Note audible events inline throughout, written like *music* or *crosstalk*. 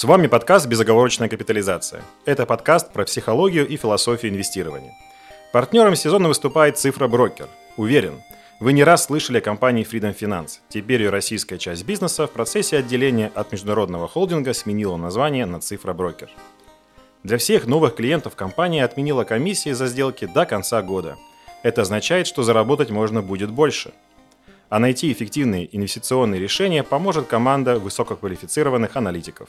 С вами подкаст «Безоговорочная капитализация». Это подкаст про психологию и философию инвестирования. Партнером сезона выступает «Цифра Брокер». Уверен, вы не раз слышали о компании Freedom Finance. Теперь ее российская часть бизнеса в процессе отделения от международного холдинга сменила название на «Цифра Брокер». Для всех новых клиентов компания отменила комиссии за сделки до конца года. Это означает, что заработать можно будет больше – а найти эффективные инвестиционные решения поможет команда высококвалифицированных аналитиков.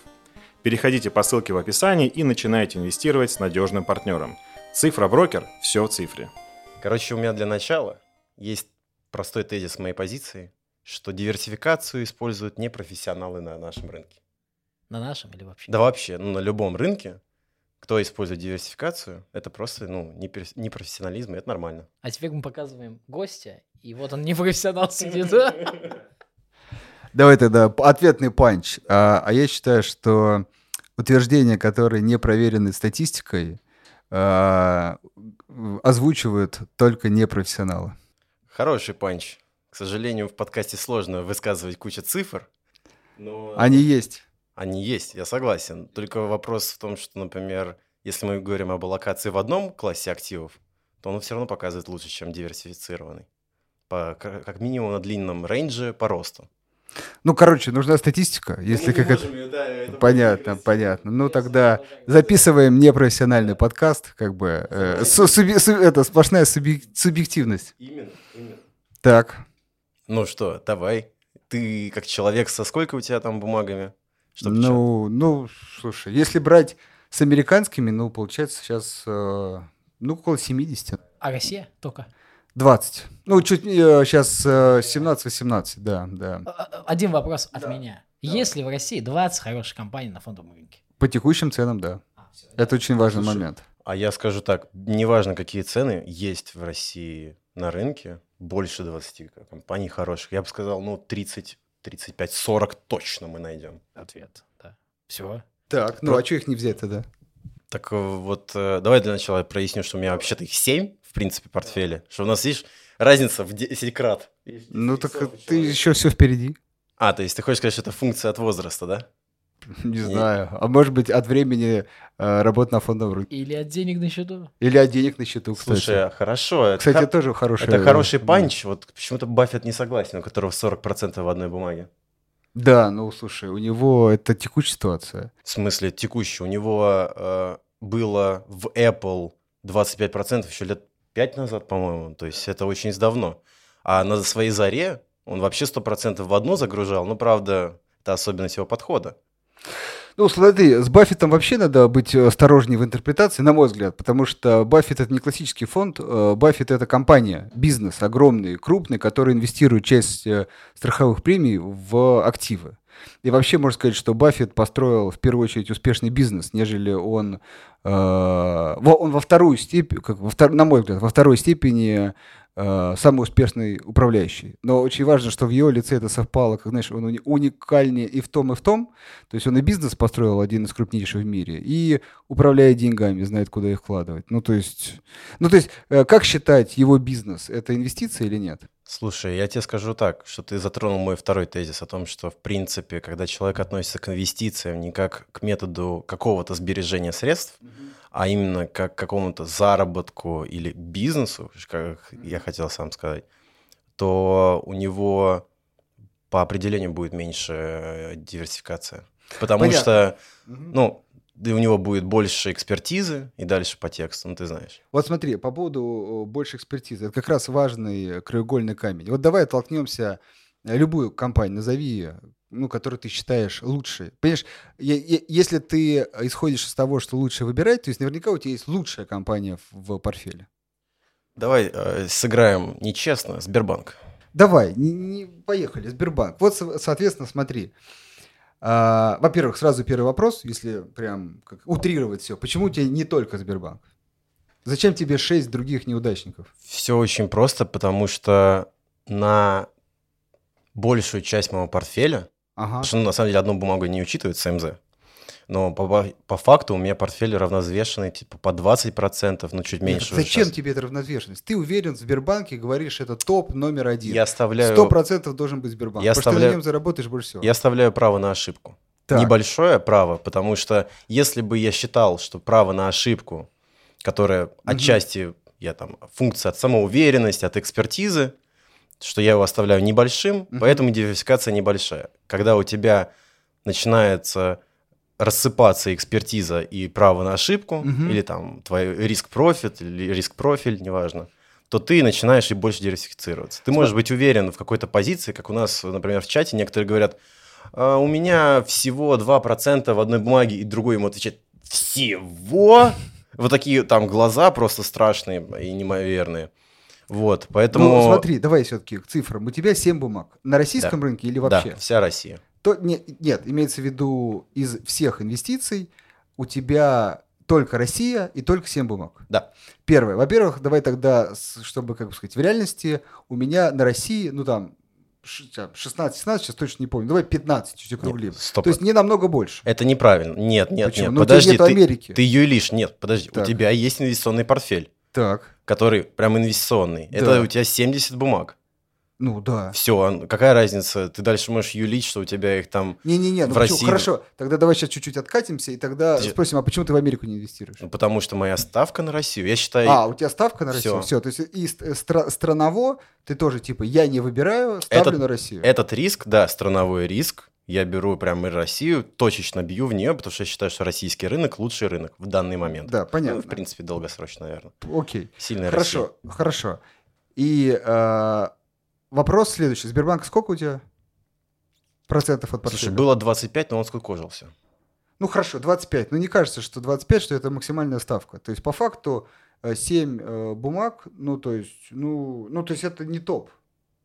Переходите по ссылке в описании и начинайте инвестировать с надежным партнером. Цифра брокер – все в цифре. Короче, у меня для начала есть простой тезис моей позиции, что диверсификацию используют непрофессионалы на нашем рынке. На нашем или вообще? Да вообще, ну, на любом рынке кто использует диверсификацию, это просто ну, не профессионализм, и это нормально. А теперь мы показываем гостя, и вот он не профессионал сидит. *laughs* Давай тогда ответный панч. А, а я считаю, что утверждения, которые не проверены статистикой, а, озвучивают только непрофессионалы. Хороший панч. К сожалению, в подкасте сложно высказывать кучу цифр. Но... Они есть. Они есть, я согласен. Только вопрос в том, что, например, если мы говорим об аллокации в одном классе активов, то он все равно показывает лучше, чем диверсифицированный. По, как минимум на длинном рейнже по росту. Ну, короче, нужна статистика, если как это... Ее, да, это понятно, понятно. Ну тогда записываем непрофессиональный подкаст, как бы э, су- суби- су- это сплошная субъективность. Именно, именно. Так. Ну что, давай. Ты как человек со сколько у тебя там бумагами? Чтобы ну, ну, слушай, если брать с американскими, ну, получается сейчас, э, ну, около 70. А Россия только? 20. Ну, чуть э, сейчас э, 17-18, да, да. А, один вопрос от да. меня. Да. Есть ли в России 20 хороших компаний на фондовом рынке? По текущим ценам, да. А, все, Это очень важный Слушай, момент. А я скажу так, неважно, какие цены есть в России на рынке, больше 20 компаний хороших. Я бы сказал, ну, 30 35-40 точно мы найдем. Ответ, да. Все. Так, ну Про... а что их не взять тогда? Так э, вот, э, давай для начала проясню, что у меня вообще-то их 7, в принципе, портфеле. Что у нас, видишь, разница в 10 крат. Ну так ты еще все впереди. А, то есть ты хочешь сказать, что это функция от возраста, да? Не знаю. А может быть, от времени э, работы на фондовом рынке. Или от денег на счету. Или от денег на счету, кстати. Слушай, а хорошо. Кстати, это тоже хороший. Это хороший панч. Вот почему-то Баффет не согласен, у которого 40% в одной бумаге. Да, ну слушай, у него это текущая ситуация. В смысле текущая? У него э, было в Apple 25% еще лет 5 назад, по-моему. То есть это очень давно. А на своей заре он вообще 100% в одно загружал. Ну, правда, это особенность его подхода. Ну, смотри, с Баффетом вообще надо быть осторожнее в интерпретации, на мой взгляд, потому что Баффет это не классический фонд, э, Баффет это компания, бизнес огромный, крупный, который инвестирует часть э, страховых премий в активы. И вообще можно сказать, что Баффет построил в первую очередь успешный бизнес, нежели он, э, он во вторую степень, как во втор, на мой взгляд, во второй степени самый успешный управляющий. Но очень важно, что в его лице это совпало, как, знаешь, он уникальнее и в том, и в том. То есть он и бизнес построил один из крупнейших в мире, и управляет деньгами, знает, куда их вкладывать. Ну, то есть, ну, то есть э, как считать его бизнес? Это инвестиция или нет? Слушай, я тебе скажу так, что ты затронул мой второй тезис о том, что, в принципе, когда человек относится к инвестициям не как к методу какого-то сбережения средств, mm-hmm а именно как какому-то заработку или бизнесу, как я хотел сам сказать, то у него по определению будет меньше э, диверсификация. Потому Понятно. что, ну, и у него будет больше экспертизы и дальше по тексту, ну ты знаешь. Вот смотри, по поводу больше экспертизы, это как раз важный краеугольный камень. Вот давай оттолкнемся, э, любую компанию назови, ну, который ты считаешь лучшей. Понимаешь, если ты исходишь из того, что лучше выбирать, то есть наверняка у тебя есть лучшая компания в, в портфеле. Давай э, сыграем нечестно. Сбербанк. Давай, не, не, поехали, Сбербанк. Вот, соответственно, смотри. А, во-первых, сразу первый вопрос, если прям как, утрировать все. Почему у тебя не только Сбербанк? Зачем тебе шесть других неудачников? Все очень просто, потому что на большую часть моего портфеля Ага. Потому что, ну, на самом деле, одну бумагу не учитывает СМЗ. Но по, по факту у меня портфель равнозвешенный, типа по 20%, ну чуть меньше. Нет, зачем тебе эта равнозвешенность? Ты уверен в Сбербанке, говоришь, это топ номер один. Я оставляю... 100% должен быть Сбербанк, я потому оставляю... что ты на нем заработаешь больше всего. Я оставляю право на ошибку. Так. небольшое право, потому что если бы я считал, что право на ошибку, которая отчасти я там функция от самоуверенности, от экспертизы, что я его оставляю небольшим, Мгм. поэтому диверсификация небольшая. Когда у тебя начинается рассыпаться экспертиза и право на ошибку, Мгм. или там твой риск-профит, или риск-профиль, неважно, то ты начинаешь и больше диверсифицироваться. Ты можешь быть уверен в какой-то позиции, как у нас, например, в чате некоторые говорят, «А, у меня всего 2% в одной бумаге, и другой ему отвечает, всего? Вот такие там глаза просто страшные и неимоверные. Вот, поэтому... Ну, смотри, давай все-таки к цифрам. У тебя 7 бумаг. На российском рынке или вообще? Да, вся Россия. То, не- нет, имеется в виду из всех инвестиций у тебя только Россия и только 7 бумаг. Да. Первое. Во-первых, давай тогда, чтобы, как бы сказать, в реальности у меня на России, ну там, ш- там, 16-17, сейчас точно не помню, давай 15 чуть округлим. Нет. То есть не намного больше. Это неправильно. Нет, нет, Почему? нет. Ну, подожди, ты, Америки. ты юлишь. Нет, подожди. Так. У тебя есть инвестиционный портфель, Так, который прям инвестиционный. Да. Это у тебя 70 бумаг. ну да. Все, какая разница? Ты дальше можешь юлить, что у тебя их там... Не-не-не, ну В? России- хорошо, тогда давай сейчас чуть-чуть откатимся, и тогда Ты- спросим, а почему ты в Америку не инвестируешь? ну, потому что моя ставка на Россию. Я считаю... А, у тебя ставка на Россию? Все, то есть и ст- стра- страново ты тоже типа я не выбираю, ставлю Этот- на Россию. Этот риск, да, страновой риск, я беру прям и Россию, точечно бью в нее, потому что я считаю, что российский рынок лучший рынок в данный момент. Да, Ну, понятно. в принципе, долгосрочно, наверное. Окей. Сильная Хорошо, хорошо. И э, вопрос следующий. Сбербанк сколько у тебя процентов от Россия. Слушай, портфеля? было 25, но он скукожился. Ну хорошо, 25. Но не кажется, что 25, что это максимальная ставка. То есть по факту э, 7 э, бумаг, ну то есть, ну, ну то есть это не топ.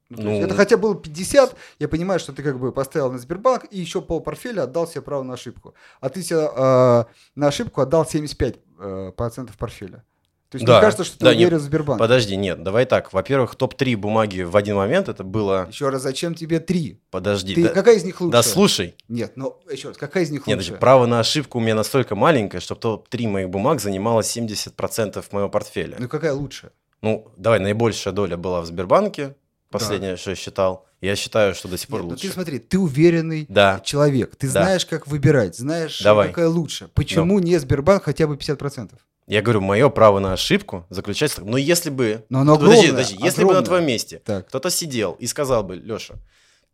Ну, Ну- это хотя было 50, я понимаю, что ты как бы поставил на Сбербанк и еще пол портфеля отдал себе право на ошибку. А ты себе э, на ошибку отдал 75 э, процентов портфеля. То есть Да, мне кажется, что ты да, уверен в Сбербанке. Подожди, нет, давай так. Во-первых, топ-3 бумаги в один момент это было... Еще раз, зачем тебе три? Подожди, Ты, да, какая из них лучше? да слушай. Нет, ну еще раз, какая из них Нет, лучше? подожди, право на ошибку у меня настолько маленькое, что топ-3 моих бумаг занимало 70% моего портфеля. Ну какая лучше? Ну, давай, наибольшая доля была в Сбербанке, последнее, что я считал. Я считаю, что до сих пор Нет, ну лучше. ты смотри, ты уверенный Да. человек, ты Да. знаешь, как выбирать, знаешь, Давай. какая лучше. Почему не Сбербанк хотя бы 50%? Я говорю, мое право на ошибку заключается... в- Но если бы... Но оно подожди, огромное, подожди, если бы на огромное. твоем месте Так. кто-то сидел и сказал бы, Леша,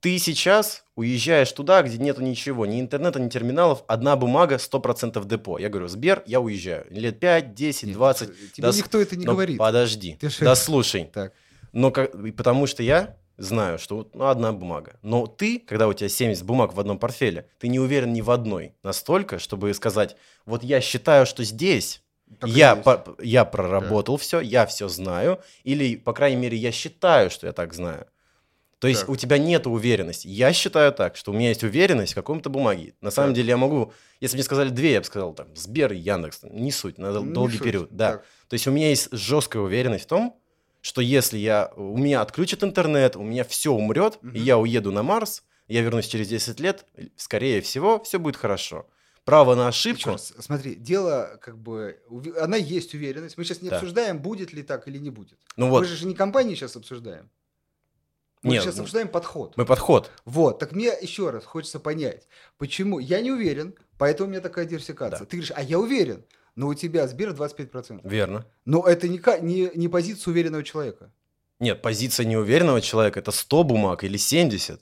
ты сейчас уезжаешь туда, где нету ничего, ни интернета, ни терминалов, одна бумага, 100% депо. Я говорю, Сбер, я уезжаю. Лет 5, 10, Нет, 20. Тебе да с- никто это не Но говорит. Подожди, Ты ж- да слушай. Так. Но как, потому что я знаю, что вот, ну, одна бумага. Но ты, когда у тебя 70 бумаг в одном портфеле, ты не уверен ни в одной настолько, чтобы сказать, вот я считаю, что здесь Так я, по- я проработал все, я все знаю, или, по крайней мере, я считаю, что я так знаю. То есть Так. у тебя нет уверенности. Я считаю так, что у меня есть уверенность в каком-то бумаге. На самом Так. деле я могу, если мне сказали две, я бы сказал там Сбер и Яндекс. Не суть, на Не долгий суть. период. Да. Так. То есть у меня есть жесткая уверенность в том, что если я, у меня отключат интернет, у меня все умрет, Мгм. и я уеду на Марс, я вернусь через 10 лет, скорее всего, все будет хорошо. Право на ошибку. раз, смотри, дело как бы... Она есть уверенность. Мы сейчас не Да. обсуждаем, будет ли так или не будет. Ну Мы вот, же не компании сейчас обсуждаем. Мы Нет, сейчас ну, обсуждаем подход. мы подход. Вот, так мне еще раз хочется понять, почему я не уверен, поэтому у меня такая диверсификация. Да. Ты говоришь, а я уверен, но у тебя Сбер 25%. Верно. Но это не, не, не позиция уверенного человека. Нет, позиция неуверенного человека это 100 бумаг или 70.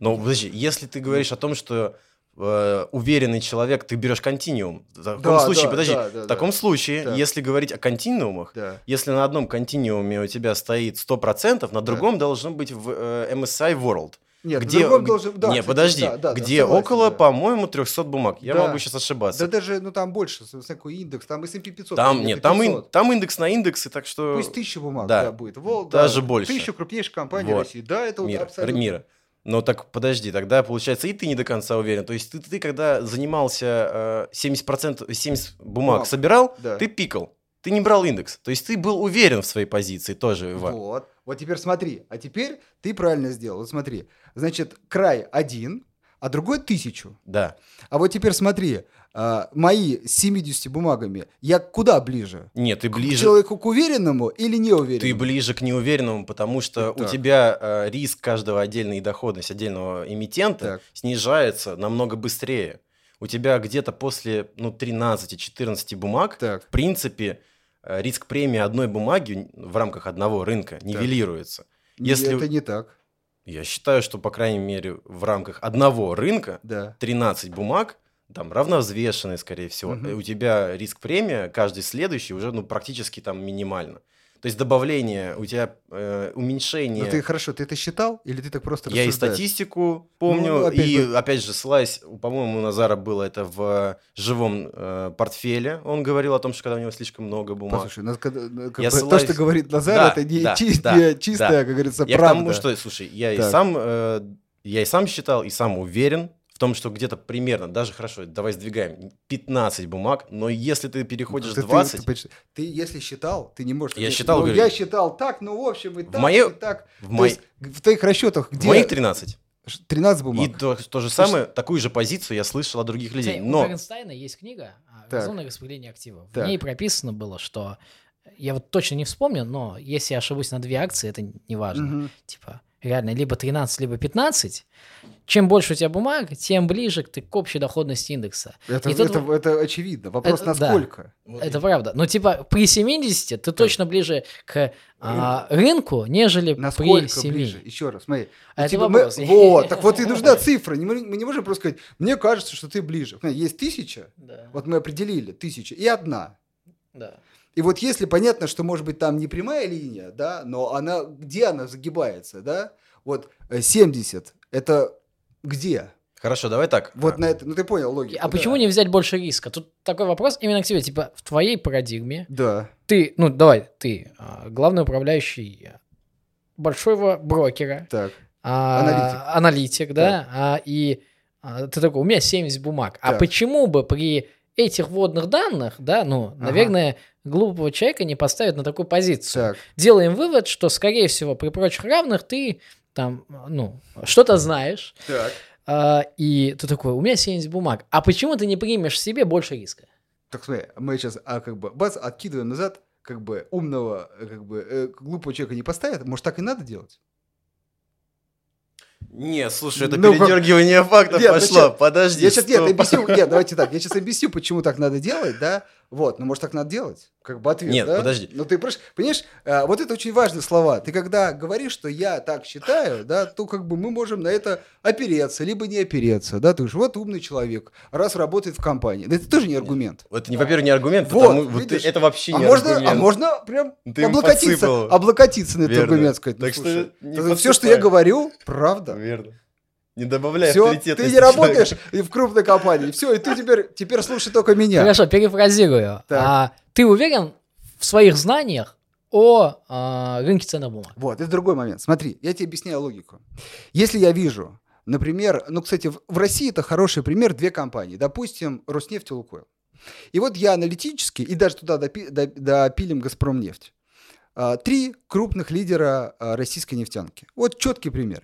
Но подожди, если ты говоришь о том, что э, уверенный человек, ты берешь континуум. В таком Да, случае, да, подожди, да, да, в таком да. случае, Так. если говорить о континуумах, Да. если на одном континууме у тебя стоит 100%, на другом должно быть в э, MSI World. Нет, где, должен- да, не, кстати, подожди, да, да, где согласен, около, да. по-моему, 300 бумаг. Я Да. могу сейчас ошибаться. Да даже, ну там больше, какой индекс, там S&P 500. там, где-то нет, там, ин- 500. там индекс на индексы, так что... Пусть тысяча бумаг, Да. да, будет. Вол, Даже да, больше. Тысяча крупнейших компаний Вот. России. Да, это вот мира, абсолютно. мира. Но так подожди, тогда получается и ты не до конца уверен. То есть ты, ты когда занимался э, 70%, 70 бумаг Бумаг. собирал, Да. ты пикал. Ты не брал индекс. То есть ты был уверен в своей позиции тоже. Иван. Вот. Вот теперь смотри. А теперь ты правильно сделал. Вот смотри. Значит, край один, а другой тысячу. Да. А вот теперь смотри, а, мои с 70 бумагами, я куда ближе? Нет, ты К ближе. человеку к уверенному или Ты неуверенному? ближе к неуверенному, потому что у Так. тебя э, риск каждого отдельной доходность отдельного эмитента Так. снижается намного быстрее. У тебя где-то после ну, 13-14 бумаг, Так. в принципе, э, риск премии одной бумаги в рамках одного рынка нивелируется. Не, Если- Это не так, Я считаю, что, по крайней мере, в рамках одного рынка да. 13 бумаг, там, равновзвешенные, скорее всего, и у тебя риск премия, каждый следующий, уже ну, практически там минимально. То есть добавление, у тебя э, уменьшение... Ну ты хорошо, ты это считал или ты так просто Я и рассуждаешь? статистику помню, Ну, опять и же- опять же, ссылаясь, по-моему, у Назара было это в живом э, портфеле. Он говорил о том, что когда у него слишком много бумаг. Послушай, нас ну, как Я бы то, ссылаюсь- что говорит Назар, Да, это не, да, чи- да, не чистая, да. как говорится, Я правда. к тому, что, слушай, я и Так. сам, э, я и сам считал, и сам уверен в том, что где-то примерно, даже хорошо, давай сдвигаем, 15 бумаг, но если ты переходишь Ты- ты- 20, Ты, ты- ты если считал, ты не можешь... Я сказать, считал, ну, говорю, я считал так, ну, в общем, и так, моё- и так. в, мои- есть в твоих расчетах в где... моих 13. Ш- 13 бумаг. И то, то же самое, такую же позицию я слышал от других людей. Кстати, У Но Бернстайна есть книга а. «Разумное распределение активов». В Так. ней прописано было, что я вот точно не вспомню, но если я ошибусь на две акции, это не важно. Мгм. Типа, реально, либо 13, либо 15. Чем больше у тебя бумаг, тем ближе ты к общей доходности индекса. Это, И тут это, это очевидно. Вопрос, Это- да. насколько? Это правда. Но типа при 70 ты точно ближе к а, рынку, нежели при Насколько 7. ближе? Еще раз, смотри. А Ну, это типа, вопрос. мы- Вот, так вот и *laughs* нужна цифра. Мы, мы не можем просто сказать, мне кажется, что ты ближе. Есть тысяча, Да, вот мы определили, тысяча, и одна. да. И вот если понятно, что может быть там не прямая линия, да, но она, где она загибается, да, вот э, 70, это где? хорошо, давай так. Вот А, на это, ну ты понял логику. А да. почему не взять больше риска? Тут такой вопрос именно к тебе. Типа, в твоей парадигме Да, ты, ну давай, ты а, главный управляющий большого брокера, так. а, Аналитик. аналитик, да, а, и а, ты такой, у меня 70 бумаг. А Так. почему бы при этих вводных данных, да, ну, Ага. наверное, глупого человека не поставят на такую позицию. Так, Делаем вывод, что, скорее всего, при прочих равных ты там, ну, что-то знаешь, так. а, и ты такой, у меня 70 бумаг. А почему ты не примешь себе больше риска? Так смотри, мы сейчас, а, как бы, бац, откидываем назад, как бы, умного, как бы, э, глупого человека не поставят, может, так и надо делать? Нет, слушай, это Ну, передергивание фактов Нет, ну пошло. чё, Подожди. Я сейчас, нет, стоп. объясню, нет, давайте так, я сейчас объясню, почему так надо делать, да, вот, ну, может, так надо делать, как бы ответ, Нет, да? подожди. Ну, ты просто, понимаешь, а, вот это очень важные слова, ты когда говоришь, что я так считаю, да, то как бы мы можем на это опереться, либо не опереться, да, ты говоришь, вот умный человек, раз работает в компании, да это тоже не аргумент. Это, не, во-первых, не аргумент, Вот, потому вот это вообще А не можно, аргумент. а можно прям Ты облокотиться, облокотиться на этот Верно. аргумент, сказать, ну, Так что слушай, не все, что я говорю, правда. Верно. Не добавляй Все, ты не работаешь в крупной компании. Все, и ты теперь, теперь слушай только меня. Хорошо, перефразирую. Так. А, ты уверен в своих знаниях о а, рынке ценных бумаг? Вот, это другой момент. Смотри, я тебе объясняю логику. Если я вижу, например, ну, кстати, в, в России это хороший пример, две компании. Допустим, Роснефть и Лукойл. И вот я аналитически, и даже туда допи- до- допилим Газпромнефть. А, Три крупных лидера а, российской нефтянки. Вот четкий пример.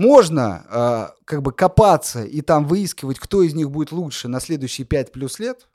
Можно а, как бы копаться и там выискивать, кто из них будет лучше на следующие 5 плюс лет,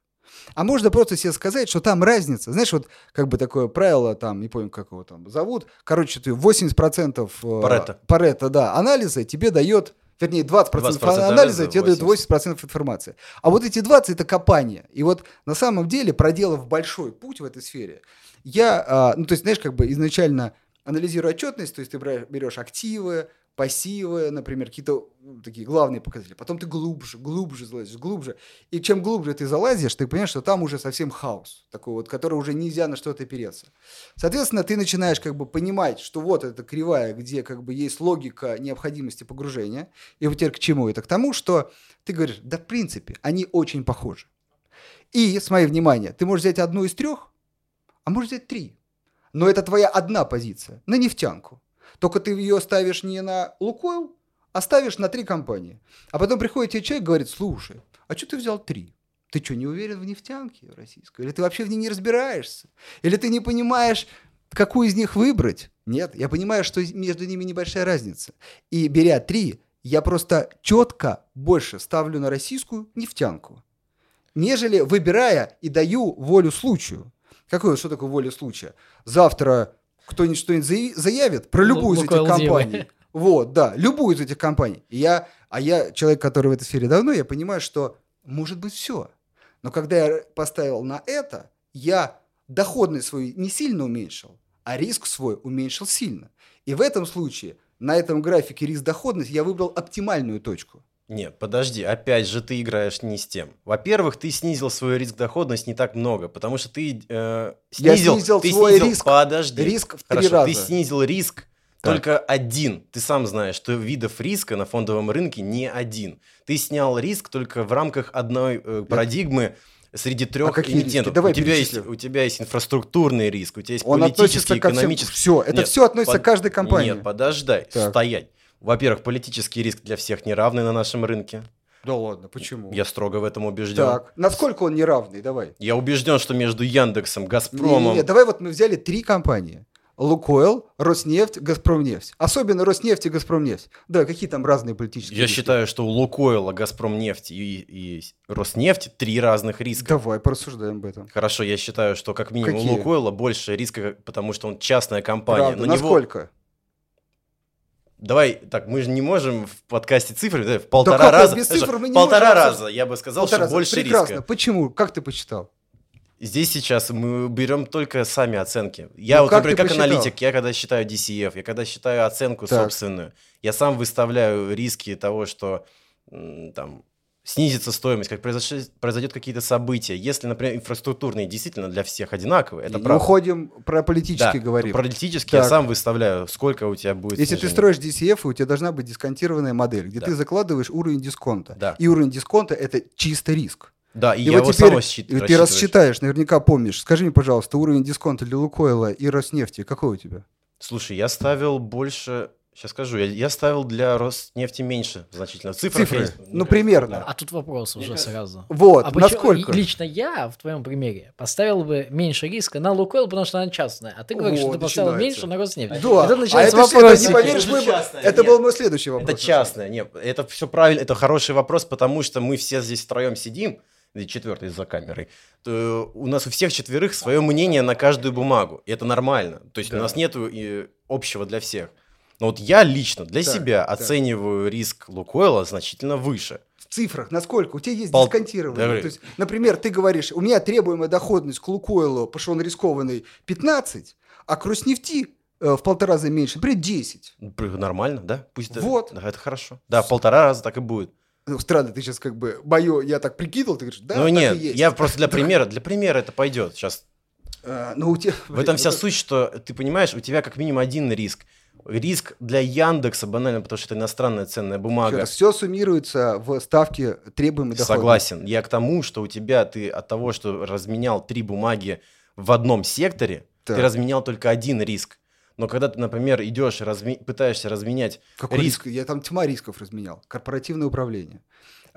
а можно просто себе сказать, что там разница. Знаешь, вот как бы такое правило, там, не помню, как его там зовут, короче, ты 80% э, Паретто. Паретто, да, анализа тебе дает, вернее, 20%, 20% анализа тебе дает 80% информации. А вот эти 20% это копание. И вот на самом деле, проделав большой путь в этой сфере, я, а, ну, то есть, знаешь, как бы изначально анализируя отчетность, то есть ты берешь активы, пассивы, например, какие-то ну, такие главные показатели. Потом ты глубже, глубже залазишь, глубже. И чем глубже ты залазишь, ты понимаешь, что там уже совсем хаос, такой вот, который уже нельзя на что-то опереться. Соответственно, ты начинаешь как бы понимать, что вот эта кривая, где как бы есть логика необходимости погружения. И вот теперь к чему это? К тому, что ты говоришь, да в принципе, они очень похожи. И, смотри, внимание, ты можешь взять одну из трех, а можешь взять три. Но это твоя одна позиция на нефтянку. Только ты ее ставишь не на Лукойл, а ставишь на три компании. А потом приходит тебе человек и говорит, слушай, а что ты взял три? Ты что, не уверен в нефтянке российской? Или ты вообще в ней не разбираешься? Или ты не понимаешь, какую из них выбрать? Нет, я понимаю, что между ними небольшая разница. И беря три, Я просто четко больше ставлю на российскую нефтянку, нежели выбирая и даю волю случаю. Какое, что такое воля случая? Завтра кто-нибудь что-нибудь заяви- заявит про любую из этих компаний. Вот, да, любую из этих компаний. И я, а я человек, который в этой сфере давно, я понимаю, что может быть все. Но когда я поставил на это, я доходность свою не сильно уменьшил, а риск свой уменьшил сильно. И в этом случае на этом графике риск-доходность я выбрал оптимальную точку. Нет, подожди, опять же ты играешь не с тем. Во-первых, ты снизил свою риск-доходность не так много, потому что ты э, Я снизил, снизил ты свой снизил- риск. Подожди. Риск в три Хорошо, раза. ты снизил риск Так. только один. Ты сам знаешь, что видов риска на фондовом рынке не один. Ты снял риск только в рамках одной э, парадигмы среди трех А какие риски? эмитентов. Давай у, тебя есть, у тебя есть инфраструктурный риск, у тебя есть Он относится политический, ко всем. экономический. Все, это Нет, все относится под- к каждой компании. Нет, подождай, Так. стоять. Во-первых, политический риск для всех неравный на нашем рынке. Да ладно, почему? Я строго в этом убежден. Так, насколько он неравный? Давай. Я убежден, что между Яндексом, Газпромом... давай вот мы взяли три компании. Лукойл, Роснефть, Газпромнефть. Особенно Роснефть и Газпромнефть. Да, какие там разные политические Я риски? считаю, что у Лукойла, Газпромнефть и, и Роснефть три разных риска. Давай порассуждаем об этом. Хорошо, я считаю, что как минимум Какие? у Лукойла больше риска, потому что он частная компания. Правда, На него- насколько? Давай, так, мы же не можем в подкасте цифры, да, в полтора как раза. без цифр мы не полтора можем раза, я бы сказал, Полтора что раза. больше Прекрасно. риска. Почему? Как ты посчитал? Здесь сейчас мы берем только сами оценки. Я Ну, вот, как например, как посчитал? аналитик, я когда считаю DCF, я когда считаю оценку Так. собственную, я сам выставляю риски того, что там снизится стоимость, как произош- произойдет какие-то события. Если, например, инфраструктурные действительно для всех одинаковые, это не правда. уходим про политически Да, говорим. Политически я Так. сам выставляю, сколько у тебя будет Если ты снижение. строишь DCF, у тебя должна быть дисконтированная модель, где Да. ты закладываешь уровень дисконта. Да. И уровень дисконта это чисто риск. Да, и, И я вот его теперь сам счит- и ты рассчитаешь, наверняка помнишь. Скажи мне, пожалуйста, уровень дисконта для Лукойла и Роснефти какой у тебя? Слушай, я ставил больше... Сейчас скажу, я, я ставил для Роснефти меньше значительно. В цифрах Цифры. есть- Ну, примерно. А тут вопрос уже сразу. Вот, А насколько? Лично я, в твоем примере, поставил бы меньше риска на Лукойл, потому что она частная. А ты говоришь, Вот, что ты поставил начинается. меньше на Роснефть. Да, тут а это, всё- вопрос. это не поверишь, Это мы- частное, это нет. был мой следующий вопрос. Это частное, нет, это все правильно, это хороший вопрос, потому что мы все здесь втроем сидим, четвертый за камерой, то у нас у всех четверых свое мнение на каждую бумагу, и это нормально, то есть Да. у нас нету э, общего для всех. Но вот я лично для Так, себя так. оцениваю риск Лукойла значительно выше. В цифрах, насколько? У тебя есть Пол- дисконтирование. Давай. То есть, например, ты говоришь, у меня требуемая доходность к Лукойлу, потому что он рискованный, 15, а к Роснефти э, в полтора раза меньше, например, 10. Пр- Нормально, да? Пусть это- Вот. да, это хорошо. Да, в полтора раза так и будет. Ну, странно, ты сейчас как бы, мое, я так прикидывал, ты говоришь, да, ну нет, я просто для примера, для примера это пойдет. Сейчас А, ну, у тебя... В этом *laughs* вся суть, что ты понимаешь, у тебя как минимум один риск. Риск для Яндекса банально, потому что это иностранная ценная бумага. Все суммируется в ставке требуемой доходности. Согласен. Я к тому, что у тебя ты от того, что разменял три бумаги в одном секторе, Так. ты разменял только один риск. Но когда ты, например, идешь, разме- пытаешься разменять Какой риск, риск? Я там тьма рисков разменял. Корпоративное управление,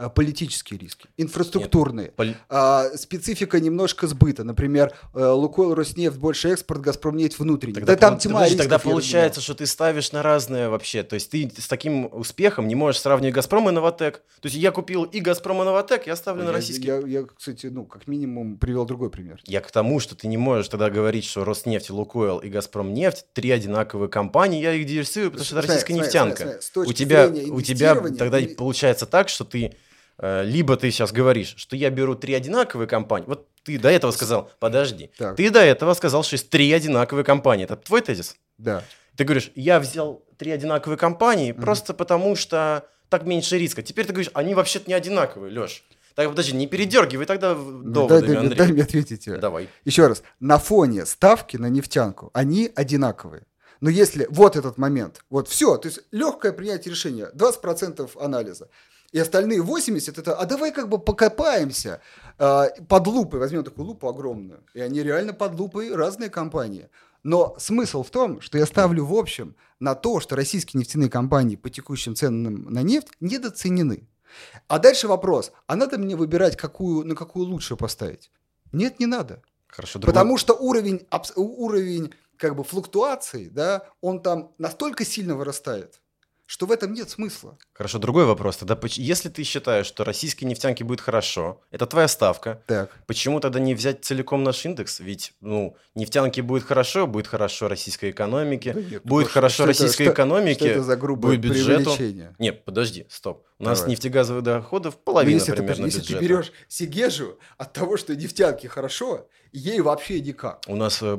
политические риски, инфраструктурные. пол- А, специфика немножко сбыта. Например, э, Лукойл, Роснефть, больше экспорт, Газпромнефть внутренний. Тогда, да там тьма подожди, тогда я получается, что ты ставишь на разные вообще. То есть ты с таким успехом не можешь сравнивать Газпром и Новотек. То есть я купил и Газпром, и Новотек, я ставлю на разменял. российский. Я, я, кстати, ну, как минимум привел другой пример. Я к тому, что ты не можешь тогда говорить, что Роснефть, Лукойл и Газпромнефть три одинаковые компании, я их диверсифицирую, потому что это российская смотри, нефтянка. смотри, смотри, у тебя, у тебя тогда и- получается так, что ты э, либо ты сейчас говоришь, что я беру три одинаковые компании. Вот ты до этого сказал, подожди, Так. ты до этого сказал, что есть три одинаковые компании. Это твой тезис? Да. Ты говоришь, я взял три одинаковые компании просто потому, что так меньше риска. Теперь ты говоришь, они вообще-то не одинаковые, Леш. Так, подожди, не передергивай тогда доводами, дай Андрей. дай мне ответить. тебе. Давай. Еще раз, на фоне ставки на нефтянку они одинаковые. Но если вот этот момент, вот все, то есть легкое принятие решения, 20% анализа, и остальные 80 это, а давай как бы покопаемся э, под лупой, возьмем такую лупу огромную, и они реально под лупой разные компании. Но смысл в том, что я ставлю в общем на то, что российские нефтяные компании по текущим ценам на нефть недооценены. А дальше вопрос, а надо мне выбирать, какую, на какую лучше поставить? Нет, не надо. Хорошо, другой- Потому что уровень, уровень как бы флуктуаций, да, он там настолько сильно вырастает, что в этом нет смысла. Хорошо, другой вопрос. Тогда если ты считаешь, что российской нефтянке будет хорошо, это твоя ставка, Так. почему тогда не взять целиком наш индекс? Ведь, ну, нефтянке будет хорошо, будет хорошо российской экономике, Да нет, ну будет что- хорошо что это- российской что- экономике, Что это за грубое будет бюджету. Нет, подожди, стоп. У нас Давай. нефтегазовых доходов Ну, половина если ты, примерно если ты бюджета. берешь Сигежу от того, что нефтянке хорошо, ей вообще никак. У нас э,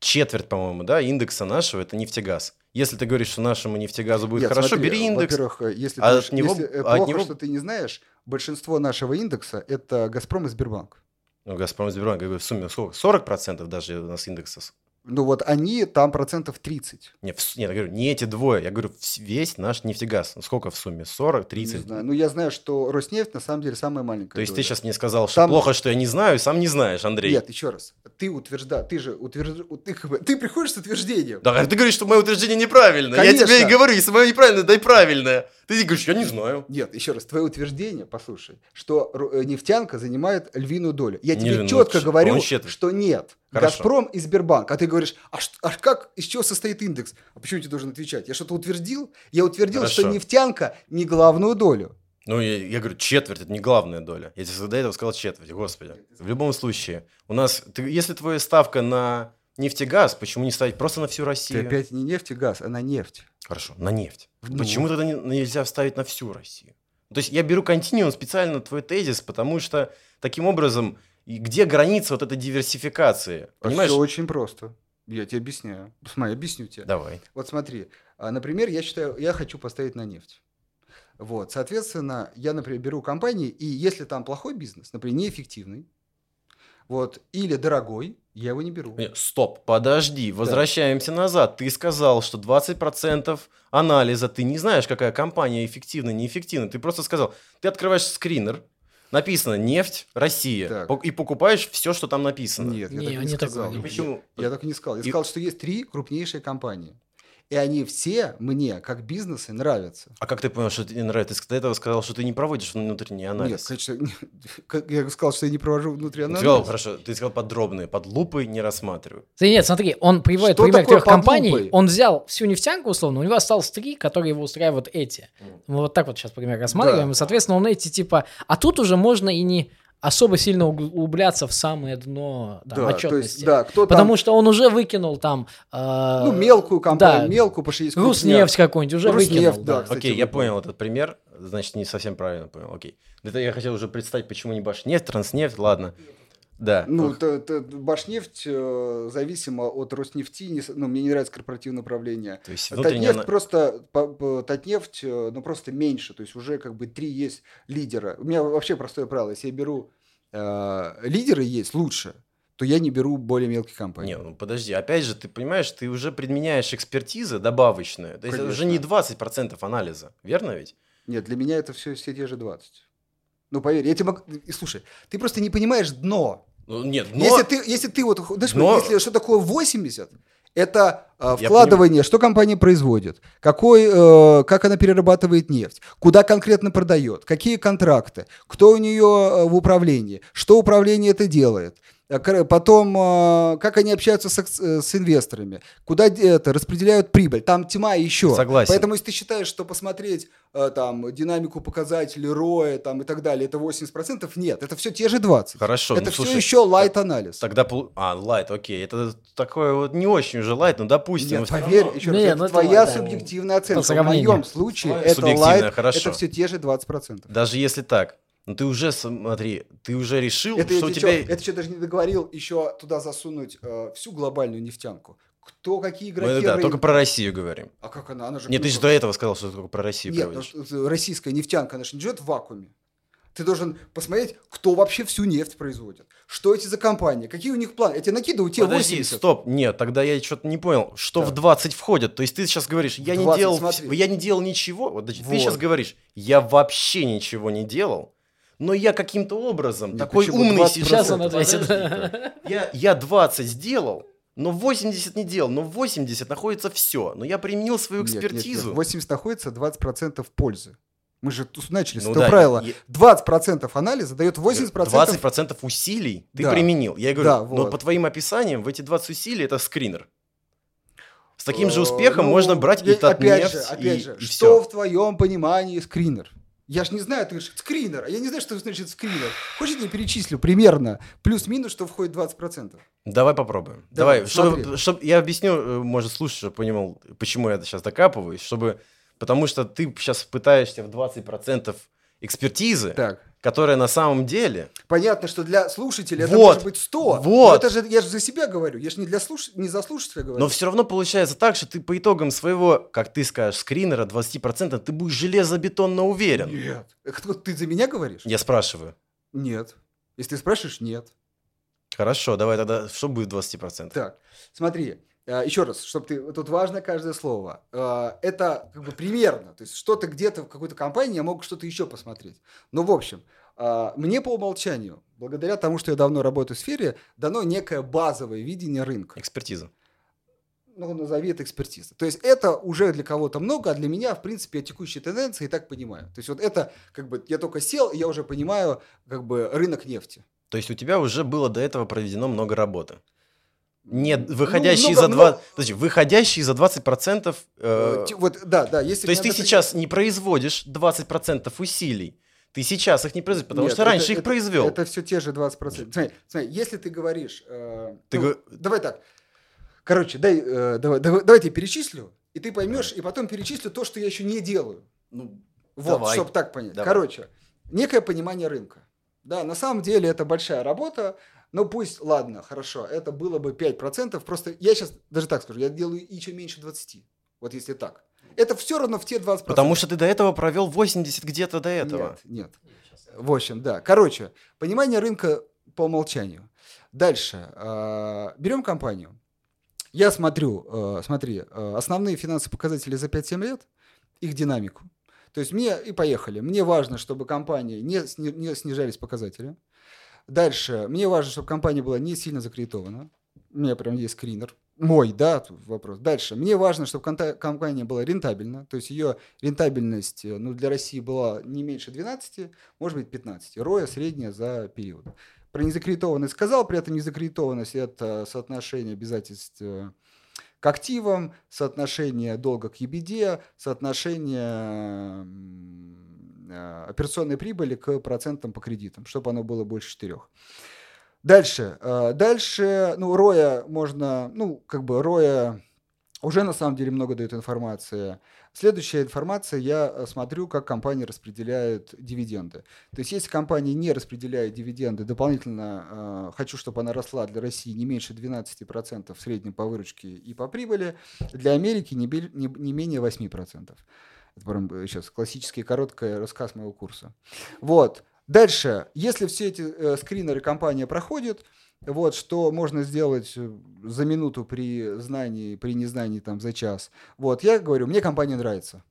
четверть, по-моему, да, индекса нашего это нефтегаз. Если ты говоришь, что нашему нефтегазу будет Нет, хорошо, смотри, бери индекс. Во-первых, э, если, а ты, от него- если, э, а от плохо, него- что ты не знаешь, большинство нашего индекса это Газпром и Сбербанк. Ну, Газпром, Сбербанк, я говорю, в сумме сколько? 40% даже у нас индекса. Ну вот они там процентов 30. Не, в с- нет, я говорю, не эти двое, я говорю, весь наш нефтегаз. Ну, Сколько в сумме? 40, 30? Не знаю. Ну я знаю, что Роснефть на самом деле самая маленькая. То есть ты доля. сейчас мне сказал, что Там- плохо, что я не знаю, сам не знаешь, Андрей. Нет, еще раз. Ты утверждаешь, ты же утверждаешь, ты, ты приходишь с утверждением. Да, ты говоришь, что мое утверждение неправильное. Я тебе и говорю, если мое неправильное, дай правильное. Ты говоришь, я не знаю. Нет, еще раз, твое утверждение, послушай, что э, нефтянка занимает львиную долю. Я Не тебе львиную, четко ш- говорю, что нет. Хорошо. Газпром и Сбербанк. А ты говоришь, а, а как, из чего состоит индекс? А почему тебе должен отвечать? Я что-то утвердил? Я утвердил, что Хорошо. нефтянка не главную долю. Ну, я, я говорю, четверть это не главная доля. Я тебе до этого сказал четверть, господи. В любом случае, у нас, ты, если твоя ставка на нефтегаз, почему не ставить просто на всю Ты Россию? опять не нефть и газ, а на нефть. Хорошо, на нефть. Ну. Почему тогда не- нельзя вставить на всю Россию? То есть я беру континуум специально твой тезис, потому что таким образом, и где граница вот этой диверсификации? Понимаешь? Все очень просто. Я тебе объясняю. *laughs* Смотри, объясню тебе. Давай. Вот смотри, а, например, я считаю, я хочу поставить на нефть. Вот, соответственно, я, например, беру компании, и если там плохой бизнес, например, неэффективный, вот, или дорогой, я его не беру. Не, Стоп, подожди, возвращаемся назад. Ты сказал, что 20% анализа, ты не знаешь, какая компания эффективна, неэффективна. Ты просто сказал, ты открываешь скринер, написано «Нефть, Россия», Так. и покупаешь все, что там написано. Нет, я Не, так не не сказал. такое. Почему? Я так и не сказал. Я И- сказал, что есть три крупнейшие компании. И они все мне, как бизнесы, нравятся. А как ты понял, что тебе не нравится? Ты до этого сказал, что ты не проводишь внутренний анализ. Нет, конечно, как я сказал, что я не провожу внутренний Ты анализ. сказал, хорошо, ты сказал подробные, под лупой не рассматриваю. Да нет, смотри, он приводит Что пример трех компаний. лупой? Он взял всю нефтянку, условно, у него осталось три, которые его устраивают эти. Мы вот так вот сейчас пример рассматриваем. Да. И, соответственно, он эти типа... А тут уже можно и не особо сильно уг- углубляться в самое дно там, Да, отчетности. есть, да, кто Потому там, что он уже выкинул там... э, ну, мелкую компанию, да. мелкую, есть Руснефть какой-нибудь уже Руснефть, выкинул. да, да. кстати, Окей, я выполнил. понял этот пример, значит, не совсем правильно понял, окей. Это я хотел уже представить, почему не Башнефть, Транснефть, ладно. Да. Ну, т- т- Башнефть э, зависима от Роснефти, не ну, мне не нравится корпоративное управление. То есть внутренняя... Татнефть просто, по- по- Татнефть, э, ну, просто меньше, то есть уже как бы три есть лидера. У меня вообще простое правило, если я беру э, лидеры есть лучше, то я не беру более мелкие компании. Не, ну подожди, опять же, ты понимаешь, ты уже предменяешь экспертизы добавочные. То есть это уже не 20% анализа, верно ведь? Нет, для меня это все, все те же 20. Ну, поверь, я тебе могу... Слушай, ты просто не понимаешь дно. Ну, нет, но... Если, ты, если ты вот... Знаешь, Но- если что такое 80, это э, вкладывание, что компания производит, какой, э, как она перерабатывает нефть, куда конкретно продает, какие контракты, кто у нее э, в управлении, что управление это делает. Э, Потом, э, как они общаются с, э, с инвесторами, куда это, распределяют прибыль. Там тьма еще. Согласен. Поэтому, если ты считаешь, что посмотреть там, динамику показателей, ROE там, и так далее, это 80%, нет, это все те же 20. Хорошо, это ну, все слушай, еще light-анализ. Тогда... пол- А, light, окей. Это такое вот не очень уже light, но допустим. Нет, поверь, равно. еще раз, Не, это ну это твоя ладно. субъективная оценка. В моем случае это light, хорошо. это все те же 20%. Даже если так, ну ты уже, смотри, ты уже решил, Это, что у я тебя... тебе чё- это что, даже не договорил еще туда засунуть э, всю глобальную нефтянку. Кто, какие игроки да, рынка. только про Россию говорим. А как она? Она же... Нет, ты же до этого сказал, что ты только про Россию Нет, ну, проводишь. что- российская нефтянка, она же не живет в вакууме. Ты должен посмотреть, кто вообще всю нефть производит. Что эти за компании, какие у них планы. Я тебе накидываю те Подожди, 80. стоп, нет, тогда я что-то не понял, что в Так. 20 входит. То есть ты сейчас говоришь, я не 20, делал, смотри. вс- я не делал ничего. Вот, значит, ты Вот. сейчас говоришь, я вообще ничего не делал, но я каким-то образом Нет, такой умный 20%? сижу. Сейчас он ответит. Я, я 20 сделал, но 80 не делал, но в 80 находится все. Но я применил свою Нет, нет, нет, экспертизу. 80 находится 20% пользы. Мы же тут начали с Ну этого да, правила. я- 20% анализа дает 80%. 20% усилий ты Да. применил. Я говорю, Да, но вот. по твоим описаниям в эти 20 усилий это скринер. С таким же Э, успехом ну, можно брать и опять же, опять и, же, и что все. в твоем понимании скринер? Я ж не знаю, ты говоришь, скринер, а я не знаю, что значит скринер. Хочешь, я перечислю примерно, плюс-минус, что входит 20%? Давай попробуем. Давай, Давай, чтобы, смотри. чтоб- я объясню, э, может, слушай, чтобы понимал, почему я сейчас докапываюсь, чтобы, потому что ты сейчас пытаешься в 20% экспертизы, Так. которая на самом деле Понятно, что для слушателя это Вот, может быть 100. вот. Но это же, я же за себя говорю, я же не, для слуш... не за слушателя говорю. Но все равно получается так, что ты по итогам своего, как ты скажешь, скринера 20%, ты будешь железобетонно уверен. Нет. Э, ты за меня говоришь? Я спрашиваю. Нет. Если ты спрашиваешь, нет. Хорошо, давай тогда, что будет в 20%? Так, смотри, еще раз, чтобы ты, тут важно каждое слово. Э, Это как бы примерно, то есть что-то где-то в какой-то компании я мог что-то еще посмотреть. Но в общем, э, мне по умолчанию, благодаря тому, что я давно работаю в сфере, дано некое базовое видение рынка. Экспертиза. Ну, назови это экспертиза. То есть это уже для кого-то много, а для меня, в принципе, я текущие тенденции и так понимаю. То есть вот это, как бы, я только сел, и я уже понимаю, как бы, рынок нефти. То есть у тебя уже было до этого проведено много работы. Нет, Ну, выходящие много- за много- 2, подожди, выходящие за 20%, э, Э, те- Вот, да, да. Если то есть ты сейчас не производишь 20% усилий, ты сейчас их не производишь, потому Нет, что это- раньше их это- произвел. Это все те же 20%. Смотри, смотри если ты говоришь... э, Ты ну, го- Давай так. Короче, дай, э, давай, давай, давай я перечислю, и ты поймешь, и потом перечислю то, что я еще не делаю. Ну, Вот, Давай. чтобы так понять. Давай. Короче, некое понимание рынка. Да, на самом деле это большая работа, но пусть, ладно, хорошо, это было бы 5%, просто я сейчас даже так скажу, я делаю еще меньше 20, вот если так. Это все равно в те 20%. потому что ты до этого провел 80 где-то до этого. Нет, нет. В общем, да. Короче, понимание рынка по умолчанию. Дальше. э, Берем компанию. Я смотрю, э, смотри, э, основные финансовые показатели за 5-7 лет, их динамику. То есть мне, и поехали, мне важно, чтобы компании не снижались показатели. Дальше, мне важно, чтобы компания была не сильно закредитована. У меня прям есть скринер. Мой, да, вопрос. Дальше. Мне важно, чтобы компания была рентабельна. То есть ее рентабельность э, ну, для России была не меньше 12, может быть 15. Роя средняя за период. Про незакредитованность сказал, при этом незакредитованность это соотношение обязательств э, к активам, соотношение долга к EBD, соотношение э, операционной прибыли к процентам по кредитам, чтобы оно было больше 4. Дальше. э, Дальше, ну, Роя можно, ну, как бы Роя уже на самом деле много дает информации. Следующая информация, я э, смотрю, как компания распределяет дивиденды. То есть, если компания не распределяет дивиденды, дополнительно э, хочу, чтобы она росла для России не меньше 12% в среднем по выручке и по прибыли, для Америки не, не- не менее 8%. Это прям сейчас классический короткий рассказ моего курса. Вот. Дальше, если все эти э, скринеры компания проходит, вот, что можно сделать э, за минуту при знании, при незнании там за час. Вот, я говорю, мне компания нравится.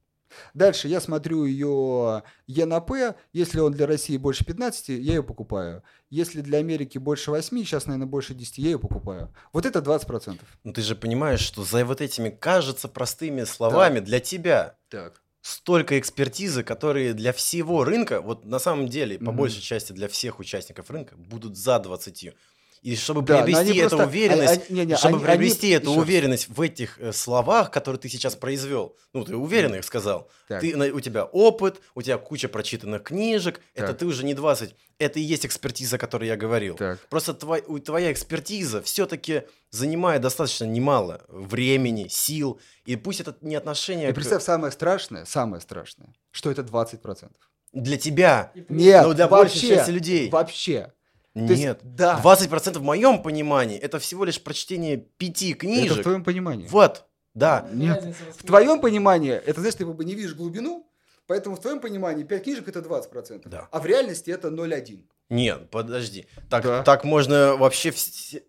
Дальше я смотрю ее ЕНАП, если он для России больше 15, я ее покупаю. Если для Америки больше 8, сейчас, наверное, больше 10, я ее покупаю. Вот это 20%. Ну ты же понимаешь, что за вот этими, кажется, простыми словами для тебя Так. столько экспертизы, которые для всего рынка, вот на самом деле, по Мгм. большей части для всех участников рынка, будут за 20. И чтобы Да, приобрести эту просто- уверенность, они- не, не, чтобы они- приобрести они- эту еще раз. уверенность в этих э, словах, которые ты сейчас произвел, ну ты уверенно их сказал, Так. ты, у тебя опыт, у тебя куча прочитанных книжек, это Так. ты уже не 20, это и есть экспертиза, о которой я говорил. Так. Просто твой- твоя экспертиза все-таки занимает достаточно немало времени, сил, и пусть это не отношение И к- представь, самое страшное, самое страшное, что это 20%. для тебя, Нет, но для вообще, большей части людей. Вообще. То есть, Нет. да. 20% в моем понимании это всего лишь прочтение пяти Это книжек. в твоем понимании. Вот, да. Нет. В твоем понимании, это значит, ты как бы не видишь глубину, поэтому в твоем понимании 5 книжек это 20%. Да. А в реальности это 0,1. Нет, подожди. Так, Да. так можно вообще все,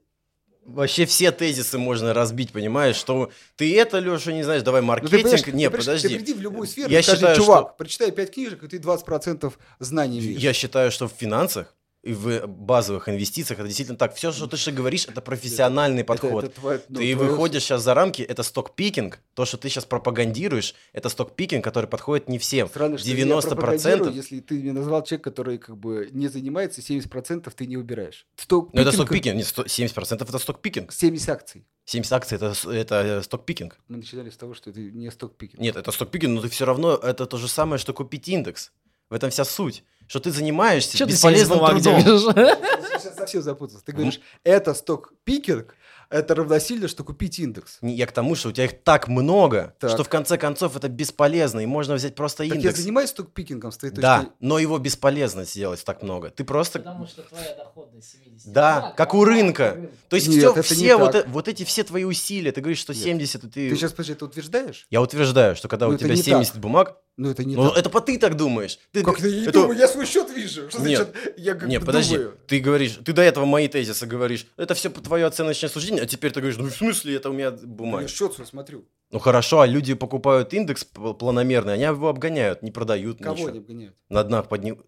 вообще все тезисы можно разбить, понимаешь? Что ты это, Леша, не знаешь, давай Ну, ты маркетинг. понимаешь, не, ты, подожди. Ты приди в любую сферу Я скажи, считаю, чувак, что- прочитай 5 книжек, и ты 20% знаний видишь. Я считаю, что в финансах и в базовых инвестициях это действительно так. Все, что ты же говоришь, это профессиональный подход. Это- это твоя- ну, ты твоё- выходишь сейчас за рамки, это stock picking. То, что ты сейчас пропагандируешь, это stock picking, который подходит не всем. Странно, что я 90%. пропагандирую, если ты мне назвал человек, который как бы не занимается, 70% ты не убираешь. Stock Но Ну, это stock picking. Нет, сто- 70% это stock picking. 70 акций. 70 акций это, это stock picking. Мы начинали с того, что это не stock picking. Нет, это stock picking, но ты все равно, это то же самое, что купить индекс. В этом вся суть. Что ты занимаешься Что ты бесполезным бумаг трудом. Сейчас совсем запутался. Ты говоришь, это сток-пикинг, это равносильно, что купить индекс. Не, Я к тому, что у тебя их так много, Так. что в конце концов это бесполезно, и можно взять просто Так я индекс. занимаюсь сток-пикингом с твоей точки Да, но его бесполезно сделать так много. Ты просто... Потому что твоя доходность 70. Да, как у рынка. То есть Нет, всё- это все, не вот, так. э- вот эти все твои усилия, ты говоришь, что Нет. 70, и ты... Ты сейчас, подожди, это утверждаешь? Я утверждаю, что когда Ну, у тебя не 70 так. бумаг, Ну, это не ну так. это по ты так думаешь. Ты, Как-то я не это- думаю, я свой счет вижу. Что Нет. значит, я как Не, бы подожди, думаю? ты говоришь, ты до этого мои тезисы говоришь, это все твое оценочное суждение, а теперь ты говоришь, ну в смысле это у меня Я бумаги? счет свой смотрю. Ну хорошо, а люди покупают индекс планомерный, они его обгоняют, не продают Кого ничего. не обгоняют? На днах подним...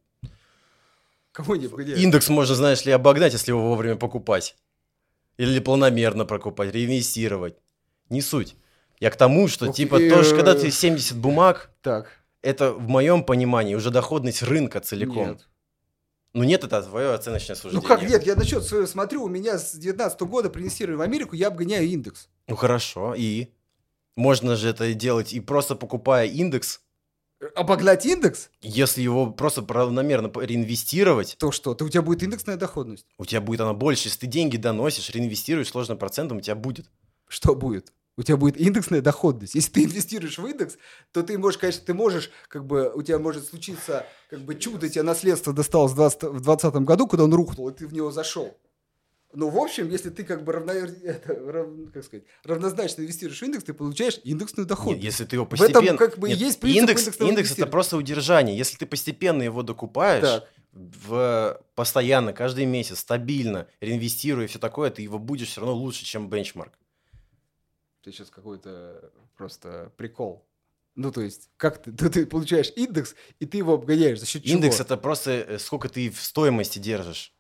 Кого не обгоняют? Индекс можно, знаешь ли, обогнать, если его вовремя покупать. Или планомерно покупать, реинвестировать. Не суть. Я к тому, что Ух, типа и, то, что когда ты 70 бумаг, Так. это в моем понимании уже доходность рынка целиком. Нет. Ну нет, это твое оценочное Ну суждение. как нет, я на счет свой смотрю, у меня с 19 года при инвестировании в Америку я обгоняю индекс. Ну хорошо, и? Можно же это делать и просто покупая индекс, Обогнать индекс? если его просто равномерно реинвестировать, То что? То у тебя будет индексная доходность. у тебя будет она больше. Если ты деньги доносишь, реинвестируешь сложным процентом, у тебя будет. Что будет? У тебя будет индексная доходность. Если ты инвестируешь в индекс, то ты можешь, конечно, ты можешь, как бы, у тебя может случиться, как бы, чудо, тебе наследство досталось в 20 в 2020 году, когда он рухнул, и ты в него зашел. Ну, в общем, если ты как бы равно, *laughs* это, рав- как сказать, равнозначно инвестируешь в индекс, ты получаешь индексную Нет, доходность. если ты его В этом постепенно... как бы Нет, есть принцип индекс, индекс это просто удержание. Если ты постепенно его докупаешь, Так. в, постоянно, каждый месяц, стабильно, реинвестируя и все такое, ты его будешь все равно лучше, чем бенчмарк. Ты сейчас какой-то просто прикол. Ну, то есть, как ты, *laughs* ты, ты получаешь индекс, и ты его обгоняешь за счет Индекс чего? это просто э, сколько ты в стоимости держишь.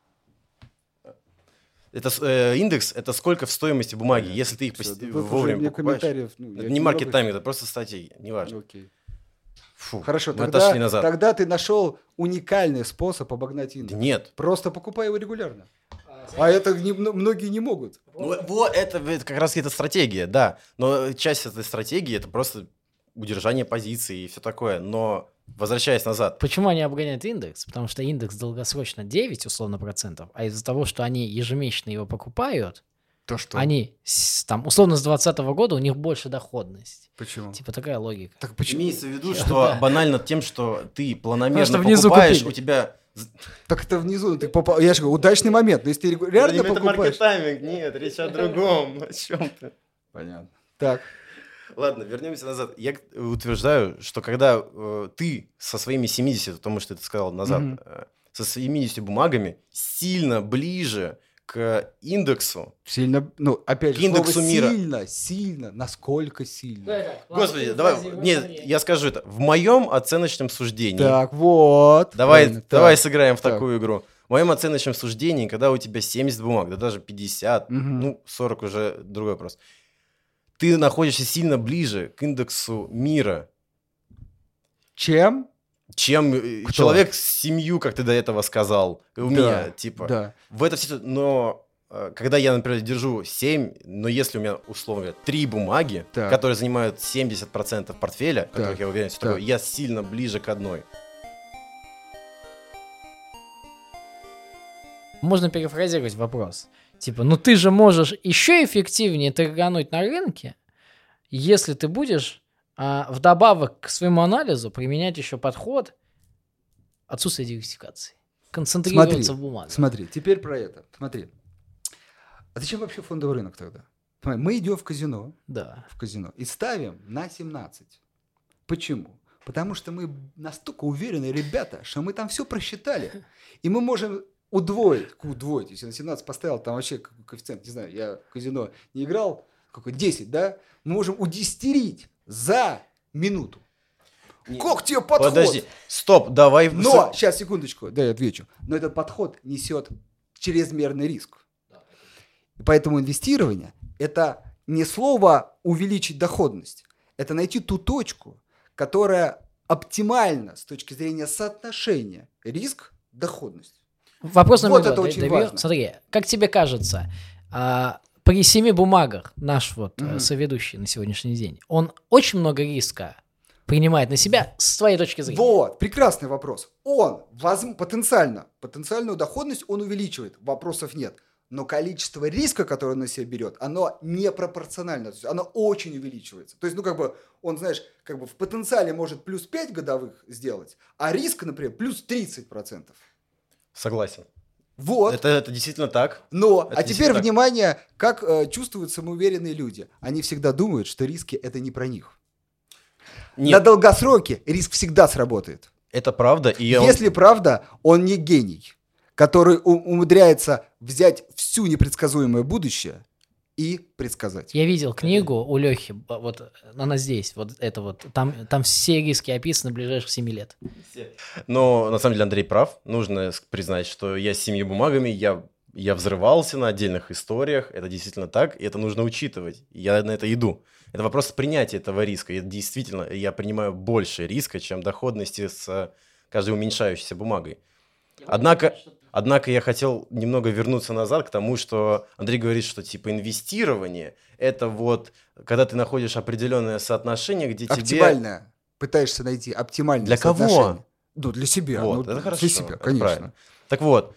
Это э, индекс это сколько в стоимости бумаги, если ты их тут уже вовремя мне покупаешь. комментариев, ну, Это не маркет тайминг, это просто стратегия, неважно. Окей. Фу, Хорошо, тогда, назад. тогда ты нашел уникальный способ обогнать индекс. Нет. Просто покупай его регулярно. А это не- многие не могут. Ну, вот это, это как раз это стратегия, да. Но часть этой стратегии это просто удержание позиции и все такое. Но возвращаясь назад, Почему они обгоняют индекс? Потому что индекс долгосрочно 9, условно, процентов, а из-за того, что они ежемесячно его покупают, То что? они, там, условно, с 2020 года у них больше доходность. Почему? Типа такая логика. Так почему? имеется в виду, что банально тем, что ты планомерно покупаешь, у тебя... Так это внизу, ну, ты попал. Я же говорю, удачный момент. Но если ты регулярно Это покупаешь... маркетайминг, нет, речь о другом. О чем ты? Понятно. Так. Ладно, вернемся назад. Я утверждаю, что когда э, ты со своими 70, потому что ты сказал назад, Мгм. э, со 70 бумагами сильно ближе к индексу, Сильно, ну, опять же, К индексу слово мира. сильно, сильно, насколько сильно. Господи, давай, нет, я скажу это. В моем оценочном суждении, Так, вот. давай, правильно, давай так. сыграем в так. такую игру. В моем оценочном суждении, когда у тебя 70 бумаг, да даже 50, Мгм. ну 40 уже другой вопрос. Ты находишься сильно ближе к индексу мира, Чем? Чем э, Кто? человек с семью, как ты до этого сказал. У Да, меня, типа. Да. В это все... Но э, когда я, например, держу 7, но если у меня, условно говоря, 3 бумаги, Так. которые занимают 70% портфеля, которых я уверен, все Так. такое, я сильно ближе к одной. Можно перефразировать вопрос. Типа, ну ты же можешь еще эффективнее торгануть на рынке, если ты будешь а, вдобавок к своему анализу применять еще подход отсутствия диверсификации. Концентрироваться Смотри, в бумаге. Смотри, теперь про это. Смотри. А зачем вообще фондовый рынок тогда? Мы идем в казино, Да. в казино и ставим на 17. Почему? Потому что мы настолько уверены, ребята, что мы там все просчитали. И мы можем удвоить, удвоить, если на 17 поставил, там вообще коэффициент, не знаю, я в казино не играл, какой 10, да? Мы можем удестерить за минуту. Как тебе подход? Подожди, стоп, давай... Но, сейчас, секундочку, да, я отвечу. Но этот подход несет чрезмерный риск. И поэтому инвестирование – это не слово увеличить доходность, это найти ту точку, которая оптимальна с точки зрения соотношения риск-доходность. Вопрос номер Вот два. это очень важно. Смотри, как тебе кажется, а, при семи бумагах наш вот Мгм. соведущий на сегодняшний день, он очень много риска принимает на себя с твоей точки зрения. Вот, прекрасный вопрос. Он возм- потенциально, потенциальную доходность он увеличивает, вопросов нет. Но количество риска, которое он на себя берет, оно непропорционально, то есть оно очень увеличивается. То есть, ну, как бы, он, знаешь, как бы в потенциале может плюс 5 годовых сделать, а риск, например, плюс 30%. Согласен. Вот. Это, это действительно так. Но, Это а теперь так. внимание, как э, чувствуют самоуверенные люди. Они всегда думают, что риски это не про них. На Нет, долгосроке риск всегда сработает. это правда. И он- Если правда, он не гений, который умудряется взять всю непредсказуемое будущее и предсказать. Я видел книгу у Лехи, вот она здесь, вот это вот, там, там все риски описаны ближайших 7 лет. Но на самом деле Андрей прав. Нужно признать, что я с семью бумагами, я, я взрывался на отдельных историях. Это действительно так, и это нужно учитывать. Я на это иду. Это вопрос принятия этого риска. И действительно, я принимаю больше риска, чем доходности с каждой уменьшающейся бумагой. Однако, однако я хотел немного вернуться назад к тому, что Андрей говорит, что типа инвестирование это вот когда ты находишь определенное соотношение, где тебе Оптимальное. Пытаешься найти оптимальное Для кого? Ну, для себя. Вот, ну, это хорошо, Для себя, это конечно. правильно. Так вот,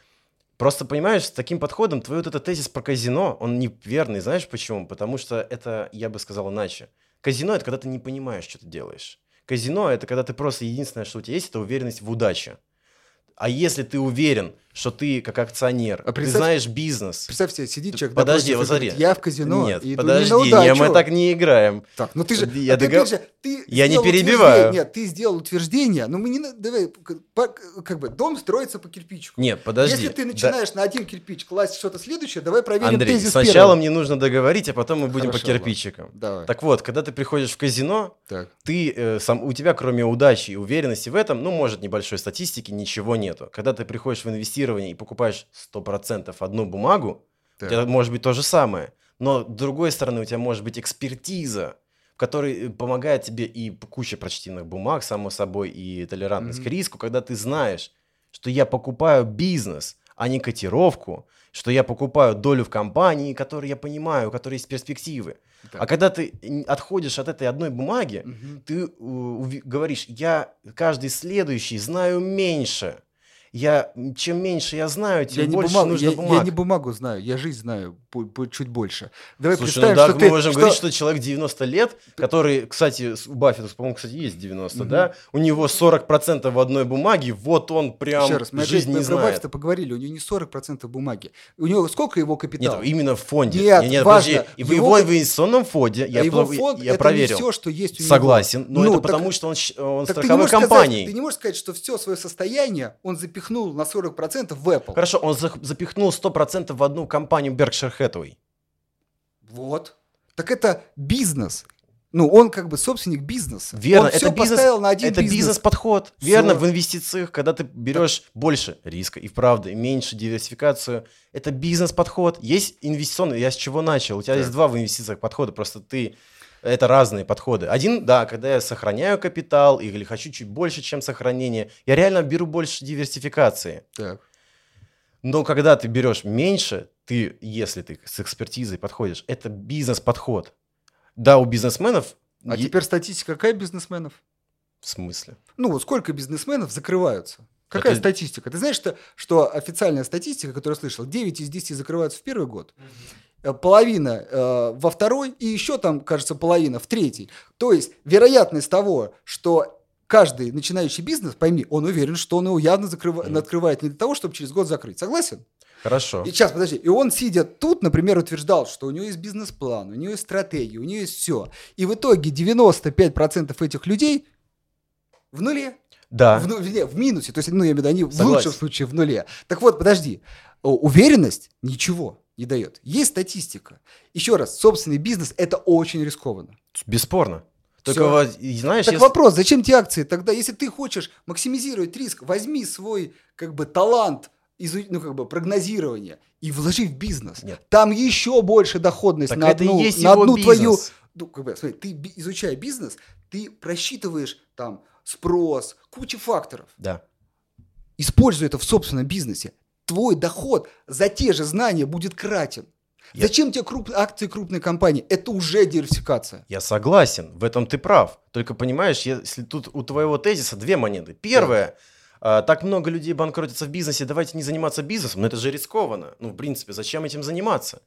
просто понимаешь, с таким подходом твой вот этот тезис про казино, он неверный. Знаешь почему? Потому что это, я бы сказал иначе. Казино – это когда ты не понимаешь, что ты делаешь. Казино – это когда ты просто единственное, что у тебя есть, это уверенность в удаче. А если ты уверен, что ты как акционер, А ты знаешь бизнес. Представь себе, сидит Ты- человек подожди, и говорит, смотри. я в казино Нет, иду не подожди, на не, удачу. мы так не играем. Так, ну ты же, Я а ты, догов- опять же, ты Я не перебиваю. Нет, ты сделал утверждение, но мы не, на- давай, как бы, дом строится по кирпичику. Нет, подожди. Если ты Да- начинаешь на один кирпич класть что-то следующее, давай проверим Андрей, тезис сначала первого. мне нужно договорить, а потом мы будем Хорошо, по ладно. кирпичикам. Давай. Так вот, когда ты приходишь в казино, Так. ты э, сам у тебя кроме удачи и уверенности в этом, ну может небольшой статистики ничего нету. Когда ты приходишь в инвестирование и покупаешь 100% одну бумагу, Так. у тебя может быть то же самое, но с другой стороны у тебя может быть экспертиза, в которой э, помогает тебе и куча прочтенных бумаг, само собой, и толерантность Мгм. к риску, когда ты знаешь, что я покупаю бизнес, а не котировку, что я покупаю долю в компании, которую я понимаю, у которой есть перспективы. Так. А когда ты отходишь от этой одной бумаги, Мгм. ты э, уви- говоришь, я каждый следующий знаю меньше. Я, чем меньше я знаю, тем Я не, больше бумагу, нужно я, я бумаг. не бумагу знаю, я жизнь знаю по- по- чуть больше. Давай Слушай, ну представим, да, что мы ты... можем что- говорить, что человек 90 лет, который, кстати, у Баффета, по-моему, кстати, есть 90, Мгм. да? У него 40% в одной бумаге, вот он прям Еще раз, мы жизнь опять не знает. Баффета поговорили, у него не 40% бумаги. У него сколько его капитал? Нет, именно в фонде. Нет, Не, не, важно. подожди, И в Его его инвестиционном фонде, А я, его фонд я это проверил. не все, что есть у него. Согласен, но Ну, это так- потому, что он, он страховой сказать, компанией. ты не можешь сказать, что все свое состояние он запихнул на 40% в Apple. Хорошо, он зах- запихнул 100% в одну компанию Berkshire Hathaway. Вот. Так это бизнес. Ну, он как бы собственник бизнеса. Верно, он это все бизнес- поставил на один это бизнес. бизнес-подход. Всё. Верно, в инвестициях, когда ты берешь больше риска и вправду, и меньше диверсификацию, это бизнес-подход. Есть инвестиционный, я с чего начал? У тебя Так. есть два в инвестициях подхода, просто ты... Это разные подходы. Один, да, когда я сохраняю капитал или хочу чуть больше, чем сохранение, я реально беру больше диверсификации. Так. Но когда ты берешь меньше, ты, если ты с экспертизой подходишь, это бизнес-подход. Да, у бизнесменов... А е- теперь статистика какая бизнесменов? В смысле? Ну, вот сколько бизнесменов закрываются? Какая Это- статистика? Ты знаешь, что, что официальная статистика, которую я слышал, 9 из 10 закрываются в первый год, э, половина э, во второй и еще там, кажется, половина в третий. То есть вероятность того, что каждый начинающий бизнес, пойми, он уверен, что он его явно Мгм. открывает не для того, чтобы через год закрыть. Согласен? Хорошо. И сейчас, подожди, и он, сидя тут, например, утверждал, что у него есть бизнес-план, у него есть стратегия, у него есть все. И в итоге 95% этих людей в нуле. Да. В, не, в минусе. То есть, ну, я имею в виду, они в Согласен. лучшем случае в нуле. Так вот, подожди. Уверенность ничего не дает. Есть статистика. Еще раз, собственный бизнес – это очень рискованно. Бесспорно. Только и знаешь, Так если- вопрос, зачем тебе акции? Тогда, если ты хочешь максимизировать риск, возьми свой как бы талант изу- ну, как бы прогнозирования и вложи в бизнес. Нет. Там еще больше доходность Так на одну, есть на одну твою. Ну, как бы, смотри, ты изучая бизнес, ты просчитываешь там спрос, кучу факторов. Да. Используй это в собственном бизнесе. Твой доход за те же знания будет кратен. Я- Зачем тебе круп- акции крупной компании? Это уже диверсификация. Я согласен, в этом ты прав. Только понимаешь, если тут у твоего тезиса две монеты. Первое, а, так много людей банкротятся в бизнесе, давайте не заниматься бизнесом, но это же рискованно. Ну, в принципе, зачем этим заниматься?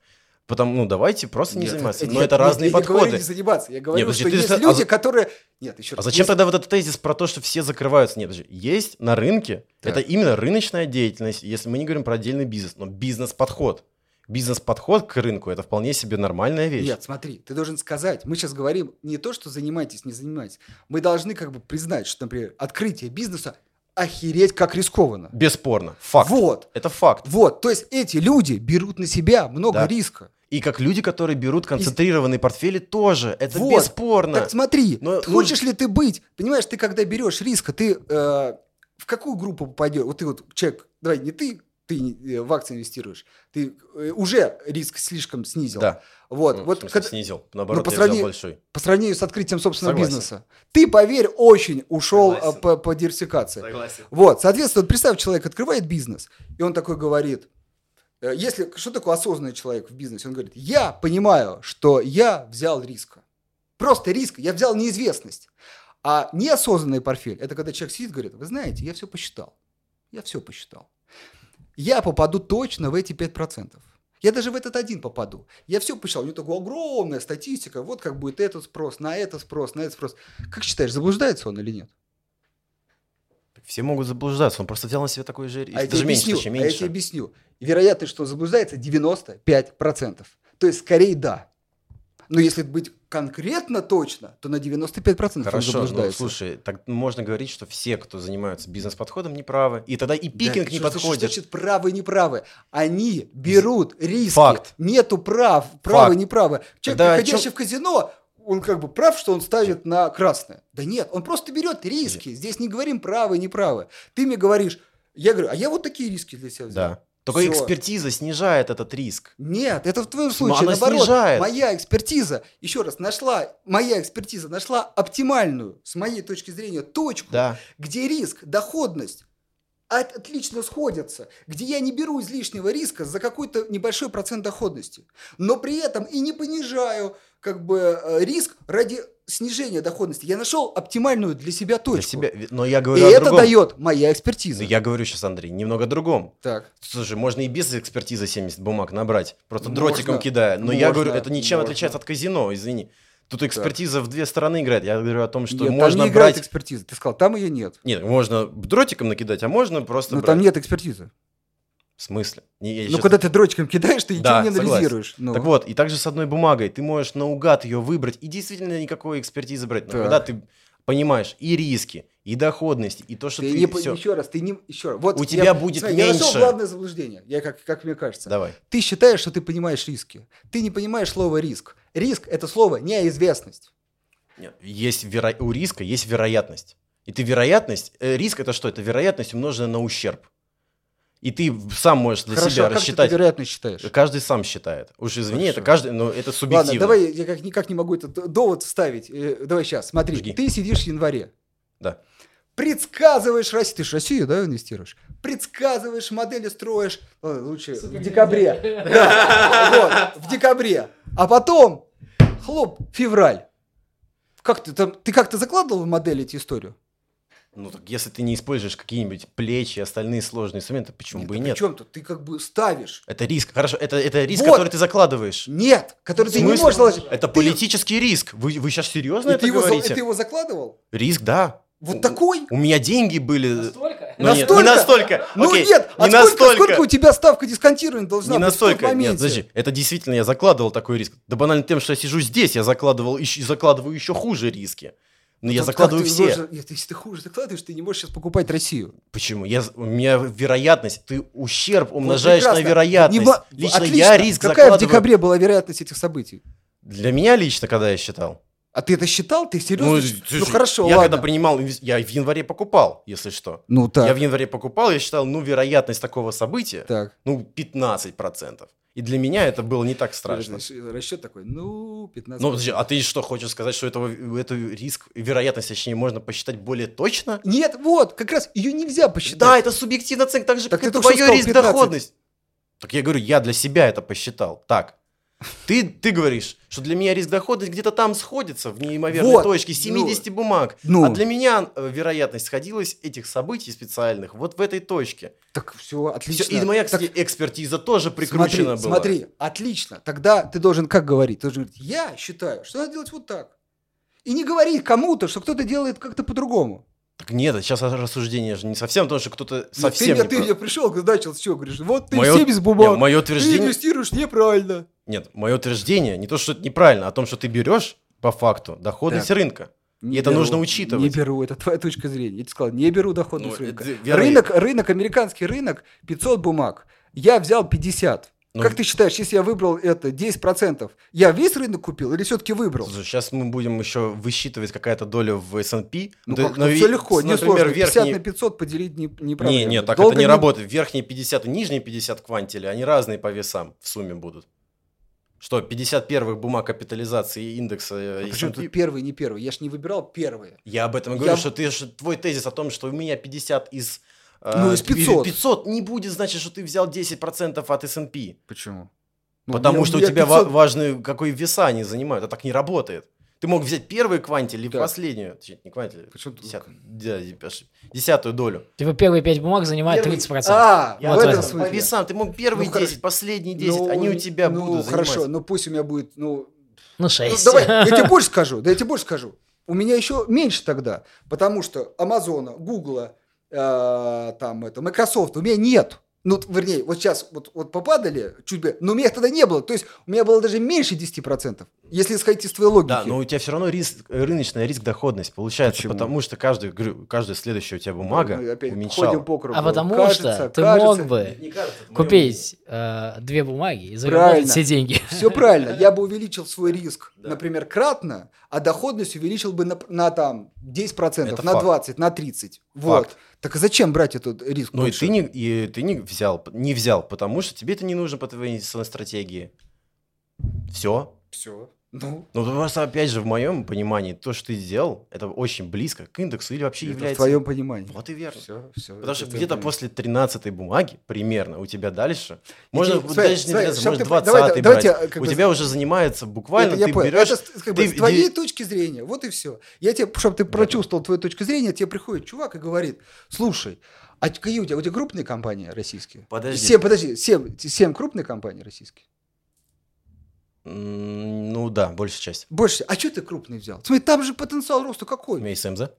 Потому, ну, давайте просто не Нет, заниматься. нет, Но это нет, разные я не говорю подходы. не заниматься. Я говорю, подожди, что есть а люди, за- которые... Нет, еще А раз. зачем Если- тогда вот этот тезис про то, что все закрываются? Нет, подожди, есть на рынке, Так. это именно рыночная деятельность, если мы не говорим про отдельный бизнес, но бизнес-подход. Бизнес-подход к рынку – это вполне себе нормальная вещь. Нет, смотри, ты должен сказать, мы сейчас говорим не то, что занимайтесь, не занимайтесь. Мы должны как бы признать, что, например, открытие бизнеса охереть как рискованно. Бесспорно. Факт. Вот. Это факт. Вот, то есть эти люди берут на себя много Да. риска. И как люди, которые берут концентрированные портфели, тоже. Это Вот. бесспорно. Так смотри, Но ты ну- хочешь ли ты быть, понимаешь, ты когда берешь риска, ты э, в какую группу попадешь? Вот ты вот человек, давай не ты, ты э, в акции инвестируешь, ты э, уже риск слишком снизил. Да. Вот, Ну, в вот смысле, когда- снизил. Наоборот, по я взял сравнению- большой. по сравнению с открытием собственного Согласен. бизнеса. Ты, поверь, очень ушел Согласен. э, по, по диверсификации. Согласен. Вот, соответственно, вот представь, человек открывает бизнес, и он такой говорит, если, что такое осознанный человек в бизнесе? Он говорит, я понимаю, что я взял риска. Просто риск, я взял неизвестность. А неосознанный портфель, это когда человек сидит и говорит, вы знаете, я все посчитал. Я все посчитал. Я попаду точно в эти 5%. Я даже в этот один попаду. Я все посчитал. У него такая огромная статистика. Вот как будет этот спрос, на это спрос, на этот спрос. Как считаешь, заблуждается он или нет? Все могут заблуждаться, он просто взял на себя такой же риск. А я Даже тебе меньше, объясню, точнее, а я меньше. тебе объясню. Вероятность, что заблуждается, 95%. То есть, скорее, да. Но если быть конкретно точно, то на 95% он Хорошо, ну заблуждается. слушай, так можно говорить, что все, кто занимаются бизнес-подходом, неправы. И тогда и Да, пикинг не что- подходит. Что значит правы и неправы? Они берут риски. Факт. Нету прав, правы Факт. неправы. Человек, Тогда приходящий чем- в казино, он как бы прав, что он ставит на красное. Да нет, он просто берет риски. Здесь не говорим правы неправы. Ты мне говоришь, я говорю, а я вот такие риски для себя взял. Да. Только Всё. экспертиза снижает этот риск. Нет, это в твоем Но случае она наоборот. снижает. Моя экспертиза, еще раз, нашла, моя экспертиза нашла оптимальную, с моей точки зрения, точку, Да. где риск, доходность от- отлично сходятся, где я не беру излишнего риска за какой-то небольшой процент доходности, но при этом и не понижаю как бы э, риск ради снижения доходности. Я нашел оптимальную для себя Для точку. себя. Но я И говорю о это другом. дает моя экспертиза. Но я говорю сейчас, Андрей, немного о другом. Так. Слушай, можно и без экспертизы 70 бумаг набрать, просто Можно. дротиком кидая. Но я Можно. говорю, это ничем Можно. отличается от казино, извини. Тут экспертиза в две стороны играет. Я говорю о том, что Нет, там можно не играет брать... экспертиза. Ты сказал, там ее нет. Нет, можно дротиком накидать, а можно просто Но брать. там нет экспертизы. В смысле? Не, я Ну, щас- когда ты дротиком кидаешь, ты Да, ничего не согласен. анализируешь. Ну. Так вот, и также с одной бумагой ты можешь наугад ее выбрать и действительно никакой экспертизы брать. Но Так. когда ты понимаешь и риски, и доходности, и то, что ты ты, не, всё- еще раз, ты не еще раз. Вот У я- тебя будет смотри, Я нашел меньше. главное заблуждение. Я как как мне кажется. Давай. Ты считаешь, что ты понимаешь риски. Ты не понимаешь слово риск. Риск это слово неизвестность. Нет, есть веро- у риска есть вероятность. И ты вероятность, э, риск это что? Это вероятность умноженная на ущерб. И ты сам можешь для Хорошо, себя а как ты рассчитать. это вероятность считаешь? Каждый сам считает. Уж извини, Хорошо. это каждый, но это субъективно. Ладно, давай я как никак не могу этот довод вставить. Э, Давай сейчас, смотри. Жги. Ты сидишь в январе. Да. Предсказываешь Россию. Ты же Россию, да, инвестируешь? Предсказываешь, модели строишь. Лучше в декабре. Да, *laughs* вот, в декабре. А потом, хлоп, февраль. Как ты там, ты как-то закладывал в модель эти историю? Ну так если ты не используешь какие-нибудь плечи и остальные сложные инструменты, почему бы и нет? чем тут? Ты как бы ставишь. Это риск. Хорошо, это, это риск, Вот. который ты закладываешь. Нет, который ты не можешь заложить. Это Ты- политический риск. Вы, вы сейчас серьезно и это ты его, говорите? и ты его закладывал? Риск, да. Вот такой? У меня деньги были. Настолько? Ну, нет, Настолько? не настолько. Ну Окей, нет, а не сколько, настолько. сколько у тебя ставка дисконтирования должна Не быть настолько. в тот Нет, моменте? подожди. Это действительно я закладывал такой риск. Да банально тем, что я сижу здесь, я закладывал еще, закладываю еще хуже риски. Но я Вот закладываю как ты все. должен- Нет, если ты хуже закладываешь, ты не можешь сейчас покупать Россию. Почему? Я, у меня вероятность, ты ущерб умножаешь Вот на вероятность. Не Лично Отлично. я риск Какая в закладываю. декабре была вероятность этих событий? Для меня лично, когда я считал, А ты это считал? Ты серьезно? Ну, слушай, хорошо, Я ладно. когда принимал, я в январе покупал, если что. Ну так, Я в январе покупал, я считал, ну, вероятность такого события, так. ну, 15%. И для меня это было не так страшно. Расчет такой, ну, 15. Ну, подожди, а ты что, хочешь сказать, что этого, эту риск, вероятность, точнее, можно посчитать более точно? Нет, вот, как раз ее нельзя посчитать. Да, это субъективная оценка, так же, Так как что твоя сказал риск 15. доходность. Так я говорю, я для себя это посчитал. Так. Ты, ты говоришь, что для меня риск доходность где-то там сходится в неимоверной Вот, точке 70 бумаг. ну. А для меня э, вероятность сходилась этих событий специальных вот в этой точке. Так все, отлично. Всё, и моя, Так кстати, экспертиза тоже прикручена смотри, была. смотри, отлично. Тогда ты должен как говорить? Ты должен говорить, я считаю, что надо делать вот так. И не говорить кому-то, что кто-то делает как-то по-другому. Так нет, сейчас рассуждение же не совсем, потому что кто-то совсем ты, не ты мне пришел, начал, что говоришь, вот ты Моё- все без бумаг, Не, мое ты утверждение... инвестируешь неправильно. Нет, мое утверждение не то, что это неправильно, а о том, что ты берешь по факту доходность Так. рынка. Не это беру, нужно учитывать. Не беру, это твоя точка зрения. Я тебе сказал, не беру доходность Ну, рынка. это. Рынок, рынок, американский рынок, 500 бумаг. Я взял 50. Ну, как ты считаешь, если я выбрал это 10%, я весь рынок купил или все-таки выбрал? сейчас мы будем еще высчитывать какая-то доля в S&P. Ну, Да, как-то но все и- легко, не например, сложно. 50 верхний- на 500 поделить не, не проблема. Не, нет, так Долго это не, работает. Верхние 50 и нижние 50 квантили, они разные по весам в сумме будут. Что, 50 первых бумаг капитализации индекса э, А Причем S&P? тут первый, не первый? Я ж не выбирал первые. Я об этом и Я- говорю, что ты, что твой тезис о том, что у меня 50 из... э, Ну, из 500. 500 не будет значит, что ты взял 10% от S&P. Почему? Ну, Потому меня- что у тебя ва- 500 важные, какой веса они занимают, а так не работает. Ты мог взять первый квантиль или Так. последнюю, точнее, не квантиль, Почему десят- да, десятую долю. Типа первые пять бумаг занимают Первый- 30%. А, Я в вот этом это. По смысле. весам ты мог первые Ну, хорошо. 10, последние 10, Ну, они у тебя ну, будут хорошо, занимать. ну пусть у меня будет, ну, Ну, Ну, 6. давай, я тебе *laughs* больше скажу, да я тебе больше скажу. У меня еще меньше тогда, потому что Амазона, Гугла, э, там это, Microsoft у меня нет. Ну, вернее, вот сейчас вот, вот попадали чуть бы, но у меня их тогда не было. То есть у меня было даже меньше 10%, если исходить из твоей логики. Да, но у тебя все равно риск, рыночная риск доходность получается, Почему? потому что каждый, говорю, каждая следующая у тебя бумага Мы опять уменьшала. ходим по кругу. А потому Кажется, что ты кажется. мог бы Не кажется, купить э, две бумаги и заработать Правильно. все деньги. Все правильно. Я бы увеличил *laughs* свой риск, Да. например, кратно, а доходность увеличил бы на, на там 10%, Это на факт. 20, на 30. Вот. Так а зачем брать этот риск? Ну и ты, не, и ты не взял, не взял, потому что тебе это не нужно по твоей инвестиционной стратегии. Все. Все. Ну, Ну, просто, опять же, в моем понимании, то, что ты сделал, это очень близко к индексу или вообще это в является... твоем понимании. Вот и верно. Все, все. Потому что где-то после 13 бумаги, примерно, у тебя дальше, Можно, можно, даже не 13, чтоб может, ты- 20 давай- брать, давайте, как у бы- тебя уже занимается буквально, Это я ты понял. берешь... Это как бы ты с твоей де- точки зрения, вот и все. Я тебе, чтобы ты прочувствовал твою точку зрения, тебе приходит чувак и говорит, слушай, а какие у тебя, у тебя крупные компании российские? Подожди. Семь, подожди, семь, семь крупные компании российские? Ну да, большая часть. Больше. А что ты крупный взял? Смотри, там же потенциал роста какой? есть СМЗ?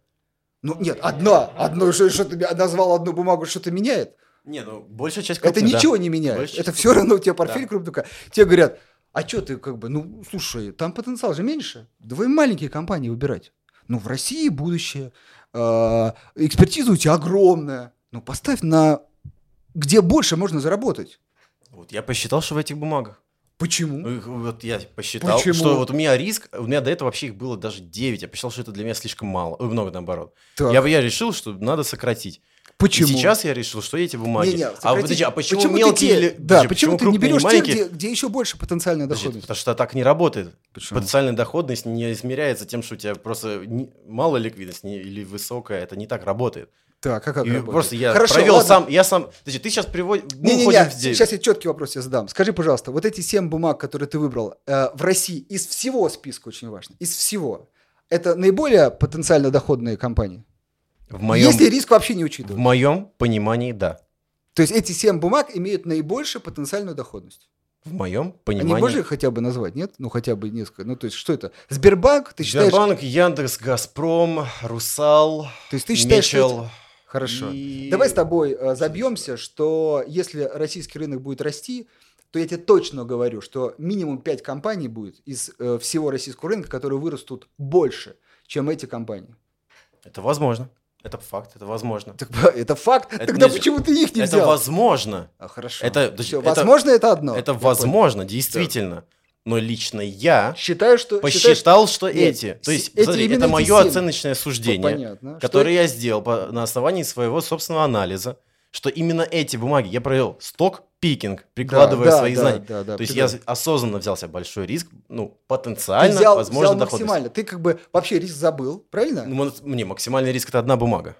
Ну нет, одна, одно, что, что ты назвал одну бумагу, что-то меняет? Не, ну большая часть Это крупных, да. ничего не меняет. Больше это все равно у тебя портфель Да. крупный. Тебе говорят, а что ты как бы, ну, слушай, там потенциал же меньше. Давай маленькие компании выбирать. Ну, в России будущее. э, экспертиза у тебя огромная. Ну, поставь на где больше можно заработать. Вот я посчитал, что в этих бумагах. Почему? Ну, Вот я посчитал, Почему? что вот у меня риск, у меня до этого вообще их было даже 9. Я посчитал, что это для меня слишком мало. Ой, много наоборот. Так, Я, я решил, что надо сократить. почему? И сейчас я решил, что эти бумаги. Не-не, а сократить- подожди, а почему, ты мелкие те- или. Да, подожди, почему, ты не берешь те, маленькие? где, где еще больше потенциальная Подожди, доходность? потому что так не работает. Почему? Потенциальная доходность не измеряется тем, что у тебя просто не- мало ликвидность не- или высокая. Это не так работает. Так, а как И работает? просто я Хорошо, провел ладно. сам. Я сам. Подожди, ты сейчас приводишь. Уходим в девять. сейчас я четкий вопрос тебе задам. Скажи, пожалуйста, вот эти семь бумаг, которые ты выбрал э, в России, из всего списка очень важно, из всего, это наиболее потенциально доходные компании? В моем, Если риск вообще не в учитывать. моем понимании, да. То есть эти семь бумаг имеют наибольшую потенциальную доходность. В моем Они понимании. можно их хотя бы назвать, нет? Ну, хотя бы несколько. Ну, то есть, что это? Сбербанк, ты считаешь... Сбербанк, Яндекс, Газпром, Русал, То есть ты считаешь, что Мечел. Хорошо. и- Давай с тобой э, забьемся, что если российский рынок будет расти, то я тебе точно говорю, что минимум 5 компаний будет из э, всего российского рынка, которые вырастут больше, чем эти компании. Это возможно. Это факт, это возможно. Так, *laughs* это факт. Это Тогда нельзя. почему ты их не это взял? возможно. А, хорошо. это- Всё, это- возможно, это одно. это Я понял. возможно, действительно. Но лично я Считаю, что... посчитал, что Нет, эти. То есть, эти смотри, это мое семь. оценочное суждение, Понятно. Что которое я сделал по- на основании своего собственного анализа, что именно эти бумаги я провел сток пикинг, прикладывая Да, свои да, знания. да, да, То есть прекрасно. я осознанно взял себе большой риск, ну, Ты потенциально, взял, возможно, взял максимально. Ты как бы вообще риск забыл, правильно? Ну, Мне максимальный риск это одна бумага.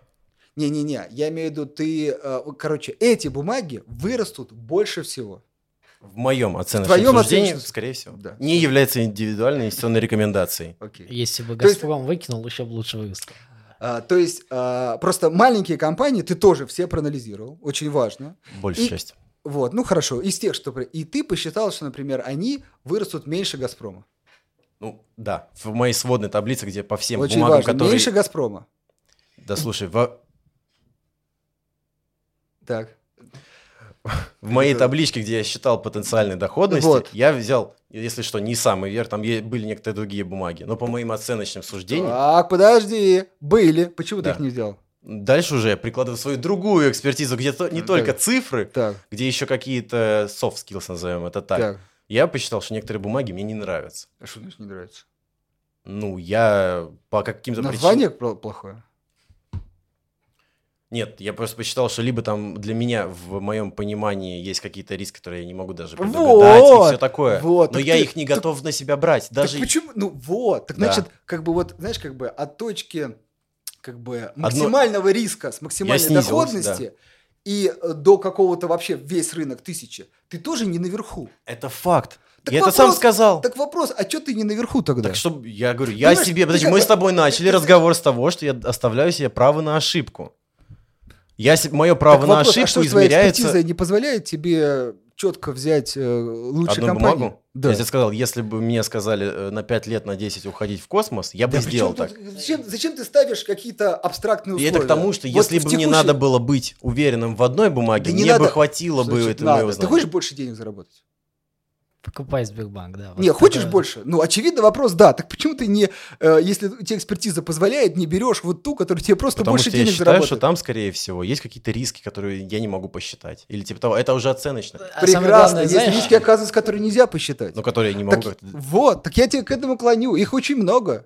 Не-не-не, я имею в виду, ты, э, короче, эти бумаги вырастут больше всего. В моем оценочном твоем суждении, оценочном- скорее всего, Да. не является индивидуальной инвестиционной рекомендацией. Окей. Если бы То есть- Газпром выкинул, еще бы лучше вырастал. А, то есть а, просто маленькие компании ты тоже все проанализировал, очень важно. Большая И- часть. Вот, ну хорошо, из тех, что... И ты посчитал, что, например, они вырастут меньше «Газпрома». Ну, да, в моей сводной таблице, где по всем очень бумагам, важно, которые... меньше «Газпрома». Да, слушай, во- Так. *laughs* В моей Это- табличке, где я считал потенциальные доходности, Вот. я взял, если что, не самый верх, там были некоторые другие бумаги, но по моим оценочным суждениям, Так, подожди, были. Почему ты Да. их не взял? дальше уже я прикладываю свою другую экспертизу, где то- не только цифры, Так, где еще какие-то soft skills, назовем это так. так. Я посчитал, что некоторые бумаги мне не нравятся. А что значит не нравится? Ну, я по каким-то причинам... Название пл- плохое. Нет, я просто посчитал, что либо там для меня, в моем понимании, есть какие-то риски, которые я не могу даже предугадать Вот, и все такое. вот, Но так я ты- их не готов на себя брать. Даже Так почему? Ну вот, так Да. значит, как бы вот, знаешь, как бы от точки как бы максимального риска с максимальной снизился, доходности и э, до какого-то вообще весь рынок тысячи, ты тоже не наверху. это факт. Так я это сам вопрос- сказал. Так вопрос, а что ты не наверху тогда? Так что я говорю, я Понимаешь, себе, подожди, мы с тобой начали ты- разговор с того, что я оставляю себе право на ошибку. Я мое право Так на вопрос, а ошибку что твоя измеряется экспертиза не позволяет тебе четко взять э, лучшие одну компании? бумагу. Да. Я тебе сказал, если бы мне сказали э, на 5 лет, на 10 уходить в космос, я бы Да сделал так. тут- зачем, зачем ты ставишь какие-то абстрактные И условия? это к тому, что Вот если бы мне текущей- надо было быть уверенным в одной бумаге, Да не мне бы надо. хватило бы Значит, этого надо. моего Ты знания. хочешь больше денег заработать? Покупай Сбербанк, да. вот Не, хочешь это- больше? Ну, очевидно, вопрос да. Так почему ты не, э, если у тебя экспертиза позволяет, не берешь вот ту, которая тебе просто Потому больше что я денег считаю, заработает? что там, скорее всего, есть какие-то риски, которые я не могу посчитать. Или типа того, это уже оценочно, А Прекрасно. главное, есть знаешь, риски, оказывается, которые нельзя посчитать. но которые я не могу Так, вот, так я тебе к этому клоню. Их очень много.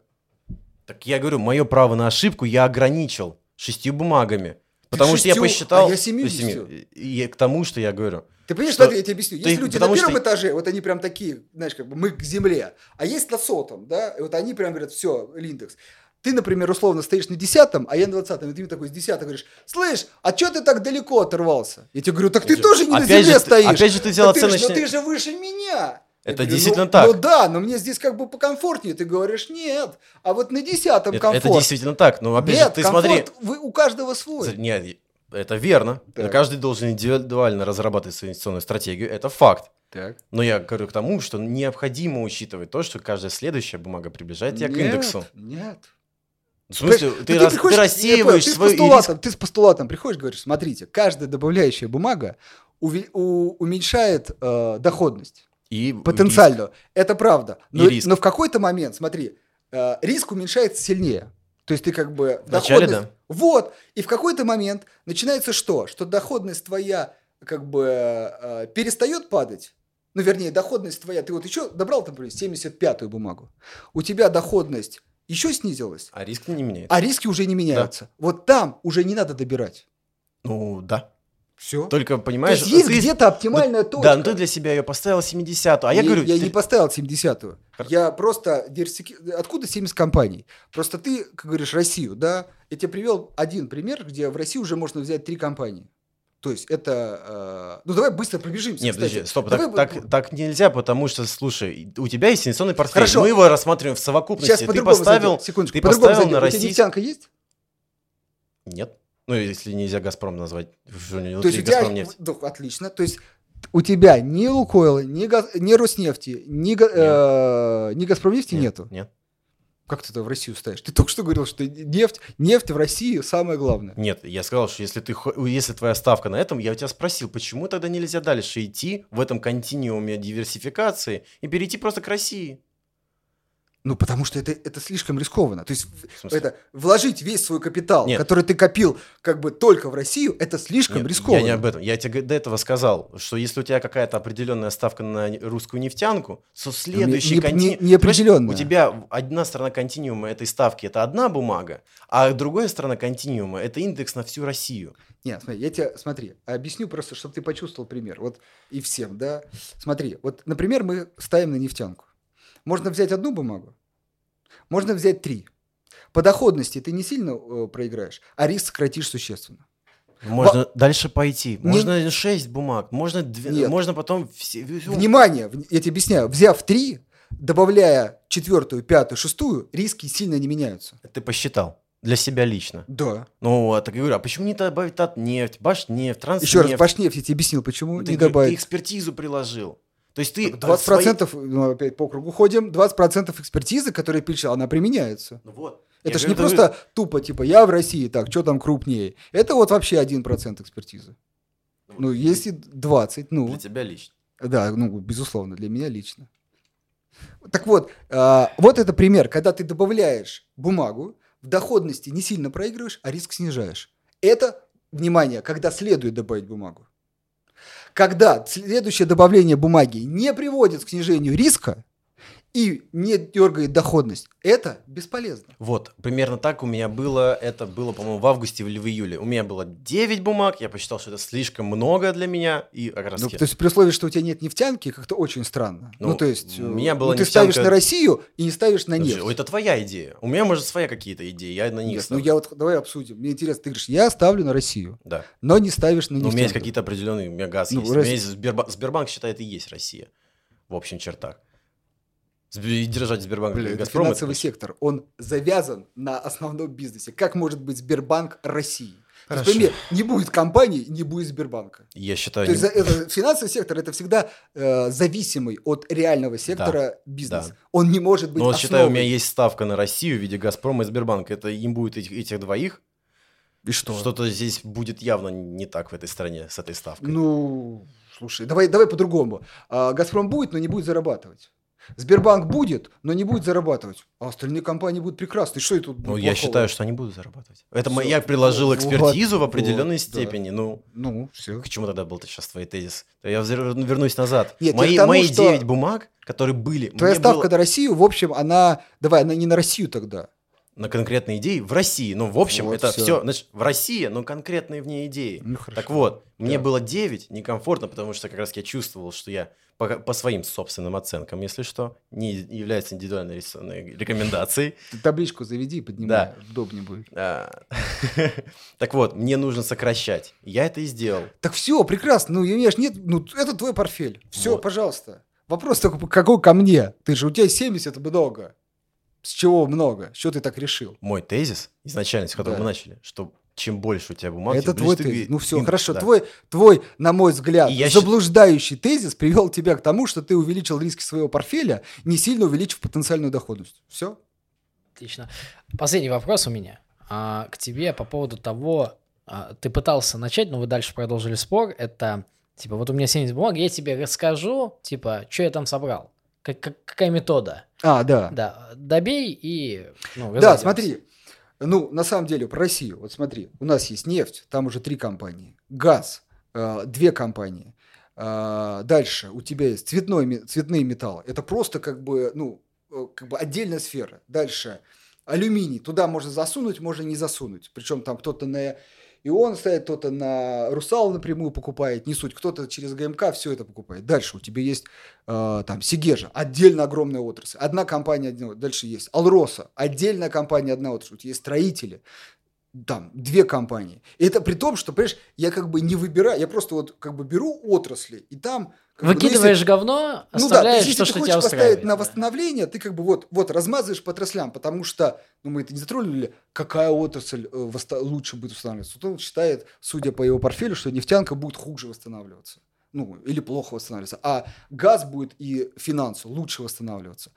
Так я говорю, мое право на ошибку я ограничил шестью бумагами. Потому что я шестью, посчитал... а я есть 70. семи- И к тому, что я говорю. Ты понимаешь, Что- смотри, я тебе объясню. Есть есть, люди на первом что- этаже, вот они прям такие, знаешь, как бы мы к земле. А есть на сотом, да, и вот они прям говорят, все, индекс. Ты, например, условно стоишь на десятом, а я на двадцатом, и ты мне такой с десятого говоришь, слышь, а что ты так далеко оторвался? Я тебе говорю, так ты же- тоже не на опять земле же ты- стоишь. опять же ты взял оценочный- Но ты же выше меня. Это говорю, действительно ну, так. Ну да, но мне здесь как бы покомфортнее. Ты говоришь, нет. А вот на десятом комфорт. это действительно так. Но опять нет, же, ты комфорт смотри... вы- у каждого свой. Нет, это верно. Так. Каждый должен индивидуально разрабатывать свою инвестиционную стратегию. Это факт. Так. Но я говорю к тому, что необходимо учитывать то, что каждая следующая бумага приближает тебя к Нет, индексу. Нет. В смысле, ты, рас- ты приходишь- я рассеиваешь ты с свой риск. постулатом, Ты с постулатом приходишь, говоришь, смотрите, каждая добавляющая бумага уви- у- уменьшает э, доходность И потенциальную. Это правда. Но, риск. но в какой-то момент, смотри, э, риск уменьшается сильнее. То есть ты как бы... Вначале доходность- Вот. И в какой-то момент начинается что? Что доходность твоя как бы э, перестает падать. Ну, вернее, доходность твоя... Ты вот еще добрал, например, 75-ю бумагу. У тебя доходность еще снизилась, А риск не меняется. а риски уже не меняются. Вот там уже не надо добирать. Ну, да. Все. Только, То понимаешь... есть есть ты- где-то оптимальная ну, точка. Да, но ты для себя ее поставил 70 А я Не- говорю... я ты- не поставил 70-ю. Хор- Я просто диверсики- Откуда 70 компаний? Просто ты, как говоришь, Россию, да? Я тебе привел один пример, где в России уже можно взять три компании. То есть это... э, Ну, давай быстро пробежимся. Нет, кстати. подожди, стоп, Давай так, так, так нельзя, потому что, слушай, у тебя есть инвестиционный портфель, Хорошо. мы его рассматриваем в совокупности. Сейчас ты по-другому поставил... зайдем. Секундочку, ты по-другому поставил зайдем. на У тебя нефтянка есть? Нет. Ну, если нельзя Газпром назвать. То есть у тебя... Газпром нефть. Ну, отлично. То есть у тебя ни Лукойла, ни, Газ- ни Роснефти, ни, Га- э, ни Газпромнефти нету. Нет. Как ты это в Россию ставишь? Ты только что говорил, что нефть, нефть в России самое главное. Нет, я сказал, что если, ты, если твоя ставка на этом, я у тебя спросил, почему тогда нельзя дальше идти в этом континууме диверсификации и перейти просто к России? Ну, потому что это, это слишком рискованно. То есть это вложить весь свой капитал, Нет. который ты копил как бы только в Россию, это слишком Нет, рискованно. Я не об этом. Я тебе до этого сказал, что если у тебя какая-то определенная ставка на русскую нефтянку, то следующий не- конти- не- У тебя одна сторона континуума этой ставки это одна бумага, а другая сторона континуума это индекс на всю Россию. Нет, смотри, я тебе, смотри, объясню просто, чтобы ты почувствовал пример. Вот и всем, да. Смотри, вот, например, мы ставим на нефтянку. Можно взять одну бумагу, можно взять три. По доходности ты не сильно э, проиграешь, а риск сократишь существенно. Можно дальше пойти. Не- Можно 6 бумаг, можно, две- Нет. можно потом все. Внимание, я тебе объясняю, взяв три, добавляя четвертую, пятую, шестую, риски сильно не меняются. Ты посчитал для себя лично. Да. Ну, вот, так я говорю, а почему не добавить нефть, башнефть, транснефть? Еще раз, Башнефть, я тебе объяснил, почему ты, не добавить. ты экспертизу приложил. То есть ты... 20%, свои- ну, опять по кругу ходим, 20% экспертизы, которая пишет, она применяется. Ну вот. Это же не говорю, просто тупо, типа, я в России, так, что там крупнее. Это вот вообще 1% экспертизы. Ну, Ну, если 20, ну, Для тебя лично. да, ну, безусловно, для меня лично. Так вот, а, вот это пример, когда ты добавляешь бумагу, в доходности не сильно проигрываешь, а риск снижаешь. Это, внимание, когда следует добавить бумагу. Когда следующее добавление бумаги не приводит к снижению риска и не дергает доходность, это бесполезно. Вот, примерно так у меня было, это было, по-моему, в августе или в июле. У меня было 9 бумаг, я посчитал, что это слишком много для меня, и как раз Ну, то есть при условии, что у тебя нет нефтянки, как-то очень странно. Ну, Ну, то есть, у э, меня ну, была ты ставишь на Россию и не ставишь на нефть. это твоя идея. У меня, может, своя какие-то идеи, я на них Нет, ну ставлю. я вот давай обсудим. Мне интересно, ты говоришь, я ставлю на Россию, Да. но не ставишь на Но у нефтянку. меня есть какие-то определенные, у меня газ Ну, есть. У раз- меня есть Сбербанк, Сбербанк считает и есть Россия. В общем чертах. И держать Сбербанк Бля, и это Газпром. это, финансовый конечно, сектор, он завязан на основном бизнесе. Как может быть Сбербанк России? То есть, пойми, не будет компании, не будет Сбербанка. Я считаю, То есть не- за- это, финансовый сектор это всегда э, зависимый от реального сектора бизнес. да. Он не может быть Но вот считаю, у меня есть ставка на Россию в виде Газпрома и Сбербанка. Это им будет этих, этих двоих. И что? Что-то здесь будет явно не так в этой стране с этой ставкой. Ну, слушай, давай, давай по-другому. А, Газпром будет, но не будет зарабатывать. Сбербанк будет, но не будет зарабатывать. А остальные компании будут прекрасны. Что это тут Ну, плохого? я считаю, что они будут зарабатывать. Это Всё. я приложил Вот, экспертизу в вот, определенной да. степени. Ну, Ну, все. к чему тогда был ты сейчас твой тезис? Я вер- вернусь назад. Нет, мои тому, мои что- 9 бумаг, которые были, Твоя ставка было на Россию, в общем, она... Давай, она не на Россию тогда. На конкретные идеи в России. Ну, в общем, Вот это всё. все, значит, в России, но конкретные в ней идеи. Ну, хорошо. Так вот, мне Да. было 9, некомфортно, потому что как раз я чувствовал, что я по, по своим собственным оценкам, если что, не является индивидуальной рисованной рекомендацией. *laughs* Ты табличку заведи и поднимай. Да. Удобнее будет. А, *laughs* Так вот, мне нужно сокращать. Я это и сделал. Так все, прекрасно. Ну, имеешь, нет, ну, это твой портфель. Все, Вот. пожалуйста. Вопрос только, какой ко мне? Ты же, у тебя 70 много. С чего много? Что ты так решил? Мой тезис, изначально, с которого Да. мы начали, что чем больше у тебя бумаг, это твой ты тезис. Ну все, им- хорошо. да. Твой, твой, на мой взгляд, И я счит- заблуждающий тезис привел тебя к тому, что ты увеличил риски своего портфеля, не сильно увеличив потенциальную доходность. Все? Отлично. Последний вопрос у меня а, к тебе по поводу того, а, ты пытался начать, но вы дальше продолжили спор. Это типа вот у меня 70 бумаг, я тебе расскажу, типа, что я там собрал. Как, как- какая метода? А, да. Да, добей и ну, Да, смотри. Ну, на самом деле, про Россию. Вот смотри, у нас есть нефть, там уже три компании. Газ, э, две компании. А, дальше у тебя есть цветной, цветные металлы. Это просто как бы, ну, э, как бы отдельная сфера. Дальше алюминий. Туда можно засунуть, можно не засунуть. Причем там кто-то на ИОН ставит, кто-то на Русал напрямую покупает, не суть. Кто-то через ГМК все это покупает. Дальше у тебя есть э, там Сигежа, отдельно огромная отрасль. Одна компания, дальше есть Алроса, отдельная компания, одна отрасль. Есть строители, там две компании. И это при том, что, понимаешь, я как бы не выбираю, я просто вот как бы беру отрасли, и там... как бы, ну, если- Выкидываешь говно, ну да, то есть, то, если что ты тебя хочешь поставить на да. восстановление, ты как бы вот, вот размазываешь по отраслям, потому что, ну мы это не затронули, какая отрасль э, восста- лучше будет восстанавливаться. Вот он считает, судя по его портфелю, что нефтянка будет хуже восстанавливаться. Ну, или плохо восстанавливаться. А газ будет и финансы лучше восстанавливаться.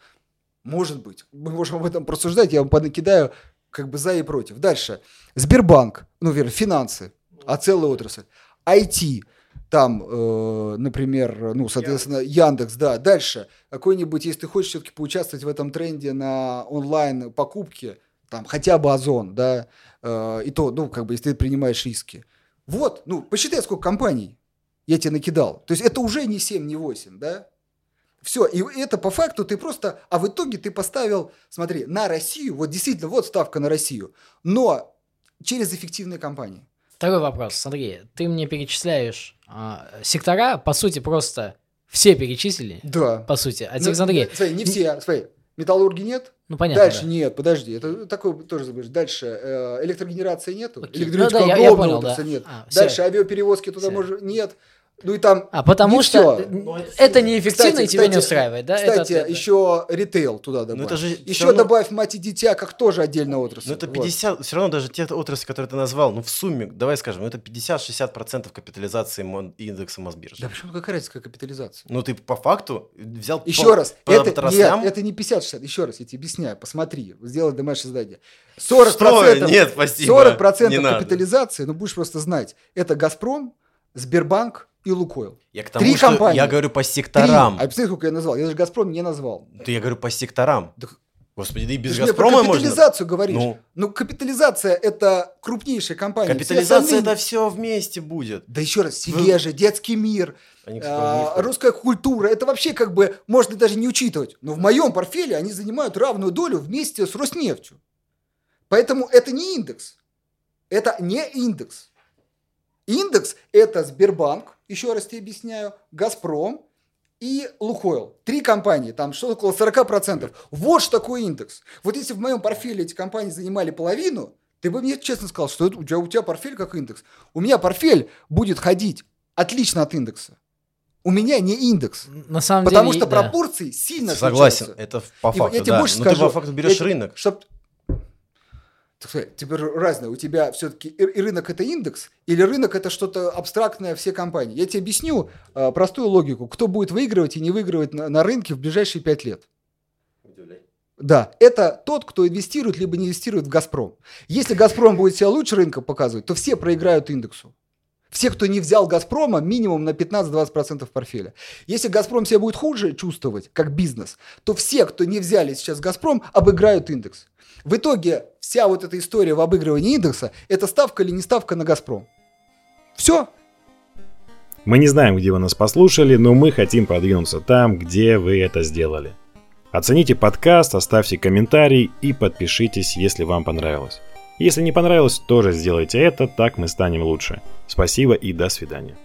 Может быть. Мы можем об этом просуждать, я вам понакидаю как бы за и против. Дальше. Сбербанк, ну, верно, финансы, а целая отрасль. IT, там, э, например, ну, соответственно, Яндекс. да. Дальше, какой-нибудь, если ты хочешь все-таки поучаствовать в этом тренде на онлайн покупки, там, хотя бы Озон, да, э, и то, ну, как бы, если ты принимаешь риски. Вот, ну, посчитай, сколько компаний я тебе накидал. То есть это уже не 7, не 8, да? Все, и это по факту ты просто, а в итоге ты поставил, смотри, на Россию, вот действительно, вот ставка на Россию, но через эффективные компании. Второй вопрос, смотри, ты мне перечисляешь а, сектора, по сути, просто все перечислили, Да. по сути. А Ну, теперь смотри, смотри, не все, смотри, металлурги нет, ну понятно, дальше да. нет, подожди, это такое тоже забудешь. Дальше э, электрогенерации нету, Окей. электрического Ну да, я- я огромного понял, да. нет. А. Дальше авиаперевозки туда Всё. может нет. Ну и там А потому что э, это неэффективно Кстати, и тебя не устраивает, да? Кстати, еще ритейл туда добавь. Ну, это же всё еще равно- добавь мать и дитя, как тоже отдельная отрасль. Ну это Вот. 50, все равно даже те отрасли, которые ты назвал, ну в сумме, давай скажем, ну это 50-60% капитализации индекса Мосбиржи. Да почему какая разница, капитализация? Ну ты по факту взял Еще по- раз, по это, отраслям. нет, это не 50-60, еще раз, я тебе объясняю, посмотри, сделай домашнее задание. 40%, Что? Нет, спасибо. 40% Не надо. капитализации, ну будешь просто знать, это Газпром, Сбербанк и Лукойл. Я к тому, Три что компании. я говорю по Три. секторам. А посмотри, сколько я назвал, я даже Газпром не назвал. Да я говорю по секторам. Да Господи, да и без Ты Газпрома можно. капитализацию говоришь. Ну. Ну, капитализация это крупнейшая компания. Все Капитализация остальные- это все вместе будет. Да еще раз, Сигежа, Детский мир, Они, а, русская культура, это вообще как бы можно даже не учитывать. Но в моем портфеле они занимают равную долю вместе с Роснефтью. Поэтому это не индекс. Это не индекс. Индекс – это Сбербанк, еще раз тебе объясняю, Газпром и Лукойл. Три компании, там что-то около 40%. Вот что такое индекс. Вот если в моем портфеле эти компании занимали половину, ты бы мне честно сказал, что это, у, тебя, у тебя портфель как индекс. У меня портфель будет ходить отлично от индекса. У меня не индекс. На самом Потому деле, что да. пропорции сильно Согласен, отличаются. это по И факту, я тебе да. больше Но скажу. ты по факту берешь это- рынок. Чтоб... Так сказать, теперь разное. У тебя все-таки и рынок это индекс, или рынок это что-то абстрактное все компании. Я тебе объясню а, простую логику. Кто будет выигрывать и не выигрывать на, на рынке в ближайшие пять лет? Да, это тот, кто инвестирует, либо не инвестирует в «Газпром». Если «Газпром» будет себя лучше рынка показывать, то все проиграют индексу. Все, кто не взял «Газпрома», минимум на 15-20% портфеля. Если «Газпром» себя будет хуже чувствовать, как бизнес, то все, кто не взяли сейчас «Газпром», обыграют индекс. В итоге вся вот эта история в обыгрывании индекса – это ставка или не ставка на «Газпром». Все. Мы не знаем, где вы нас послушали, но мы хотим продвинуться там, где вы это сделали. Оцените подкаст, оставьте комментарий и подпишитесь, если вам понравилось. Если не понравилось, тоже сделайте это, так мы станем лучше. Спасибо и до свидания.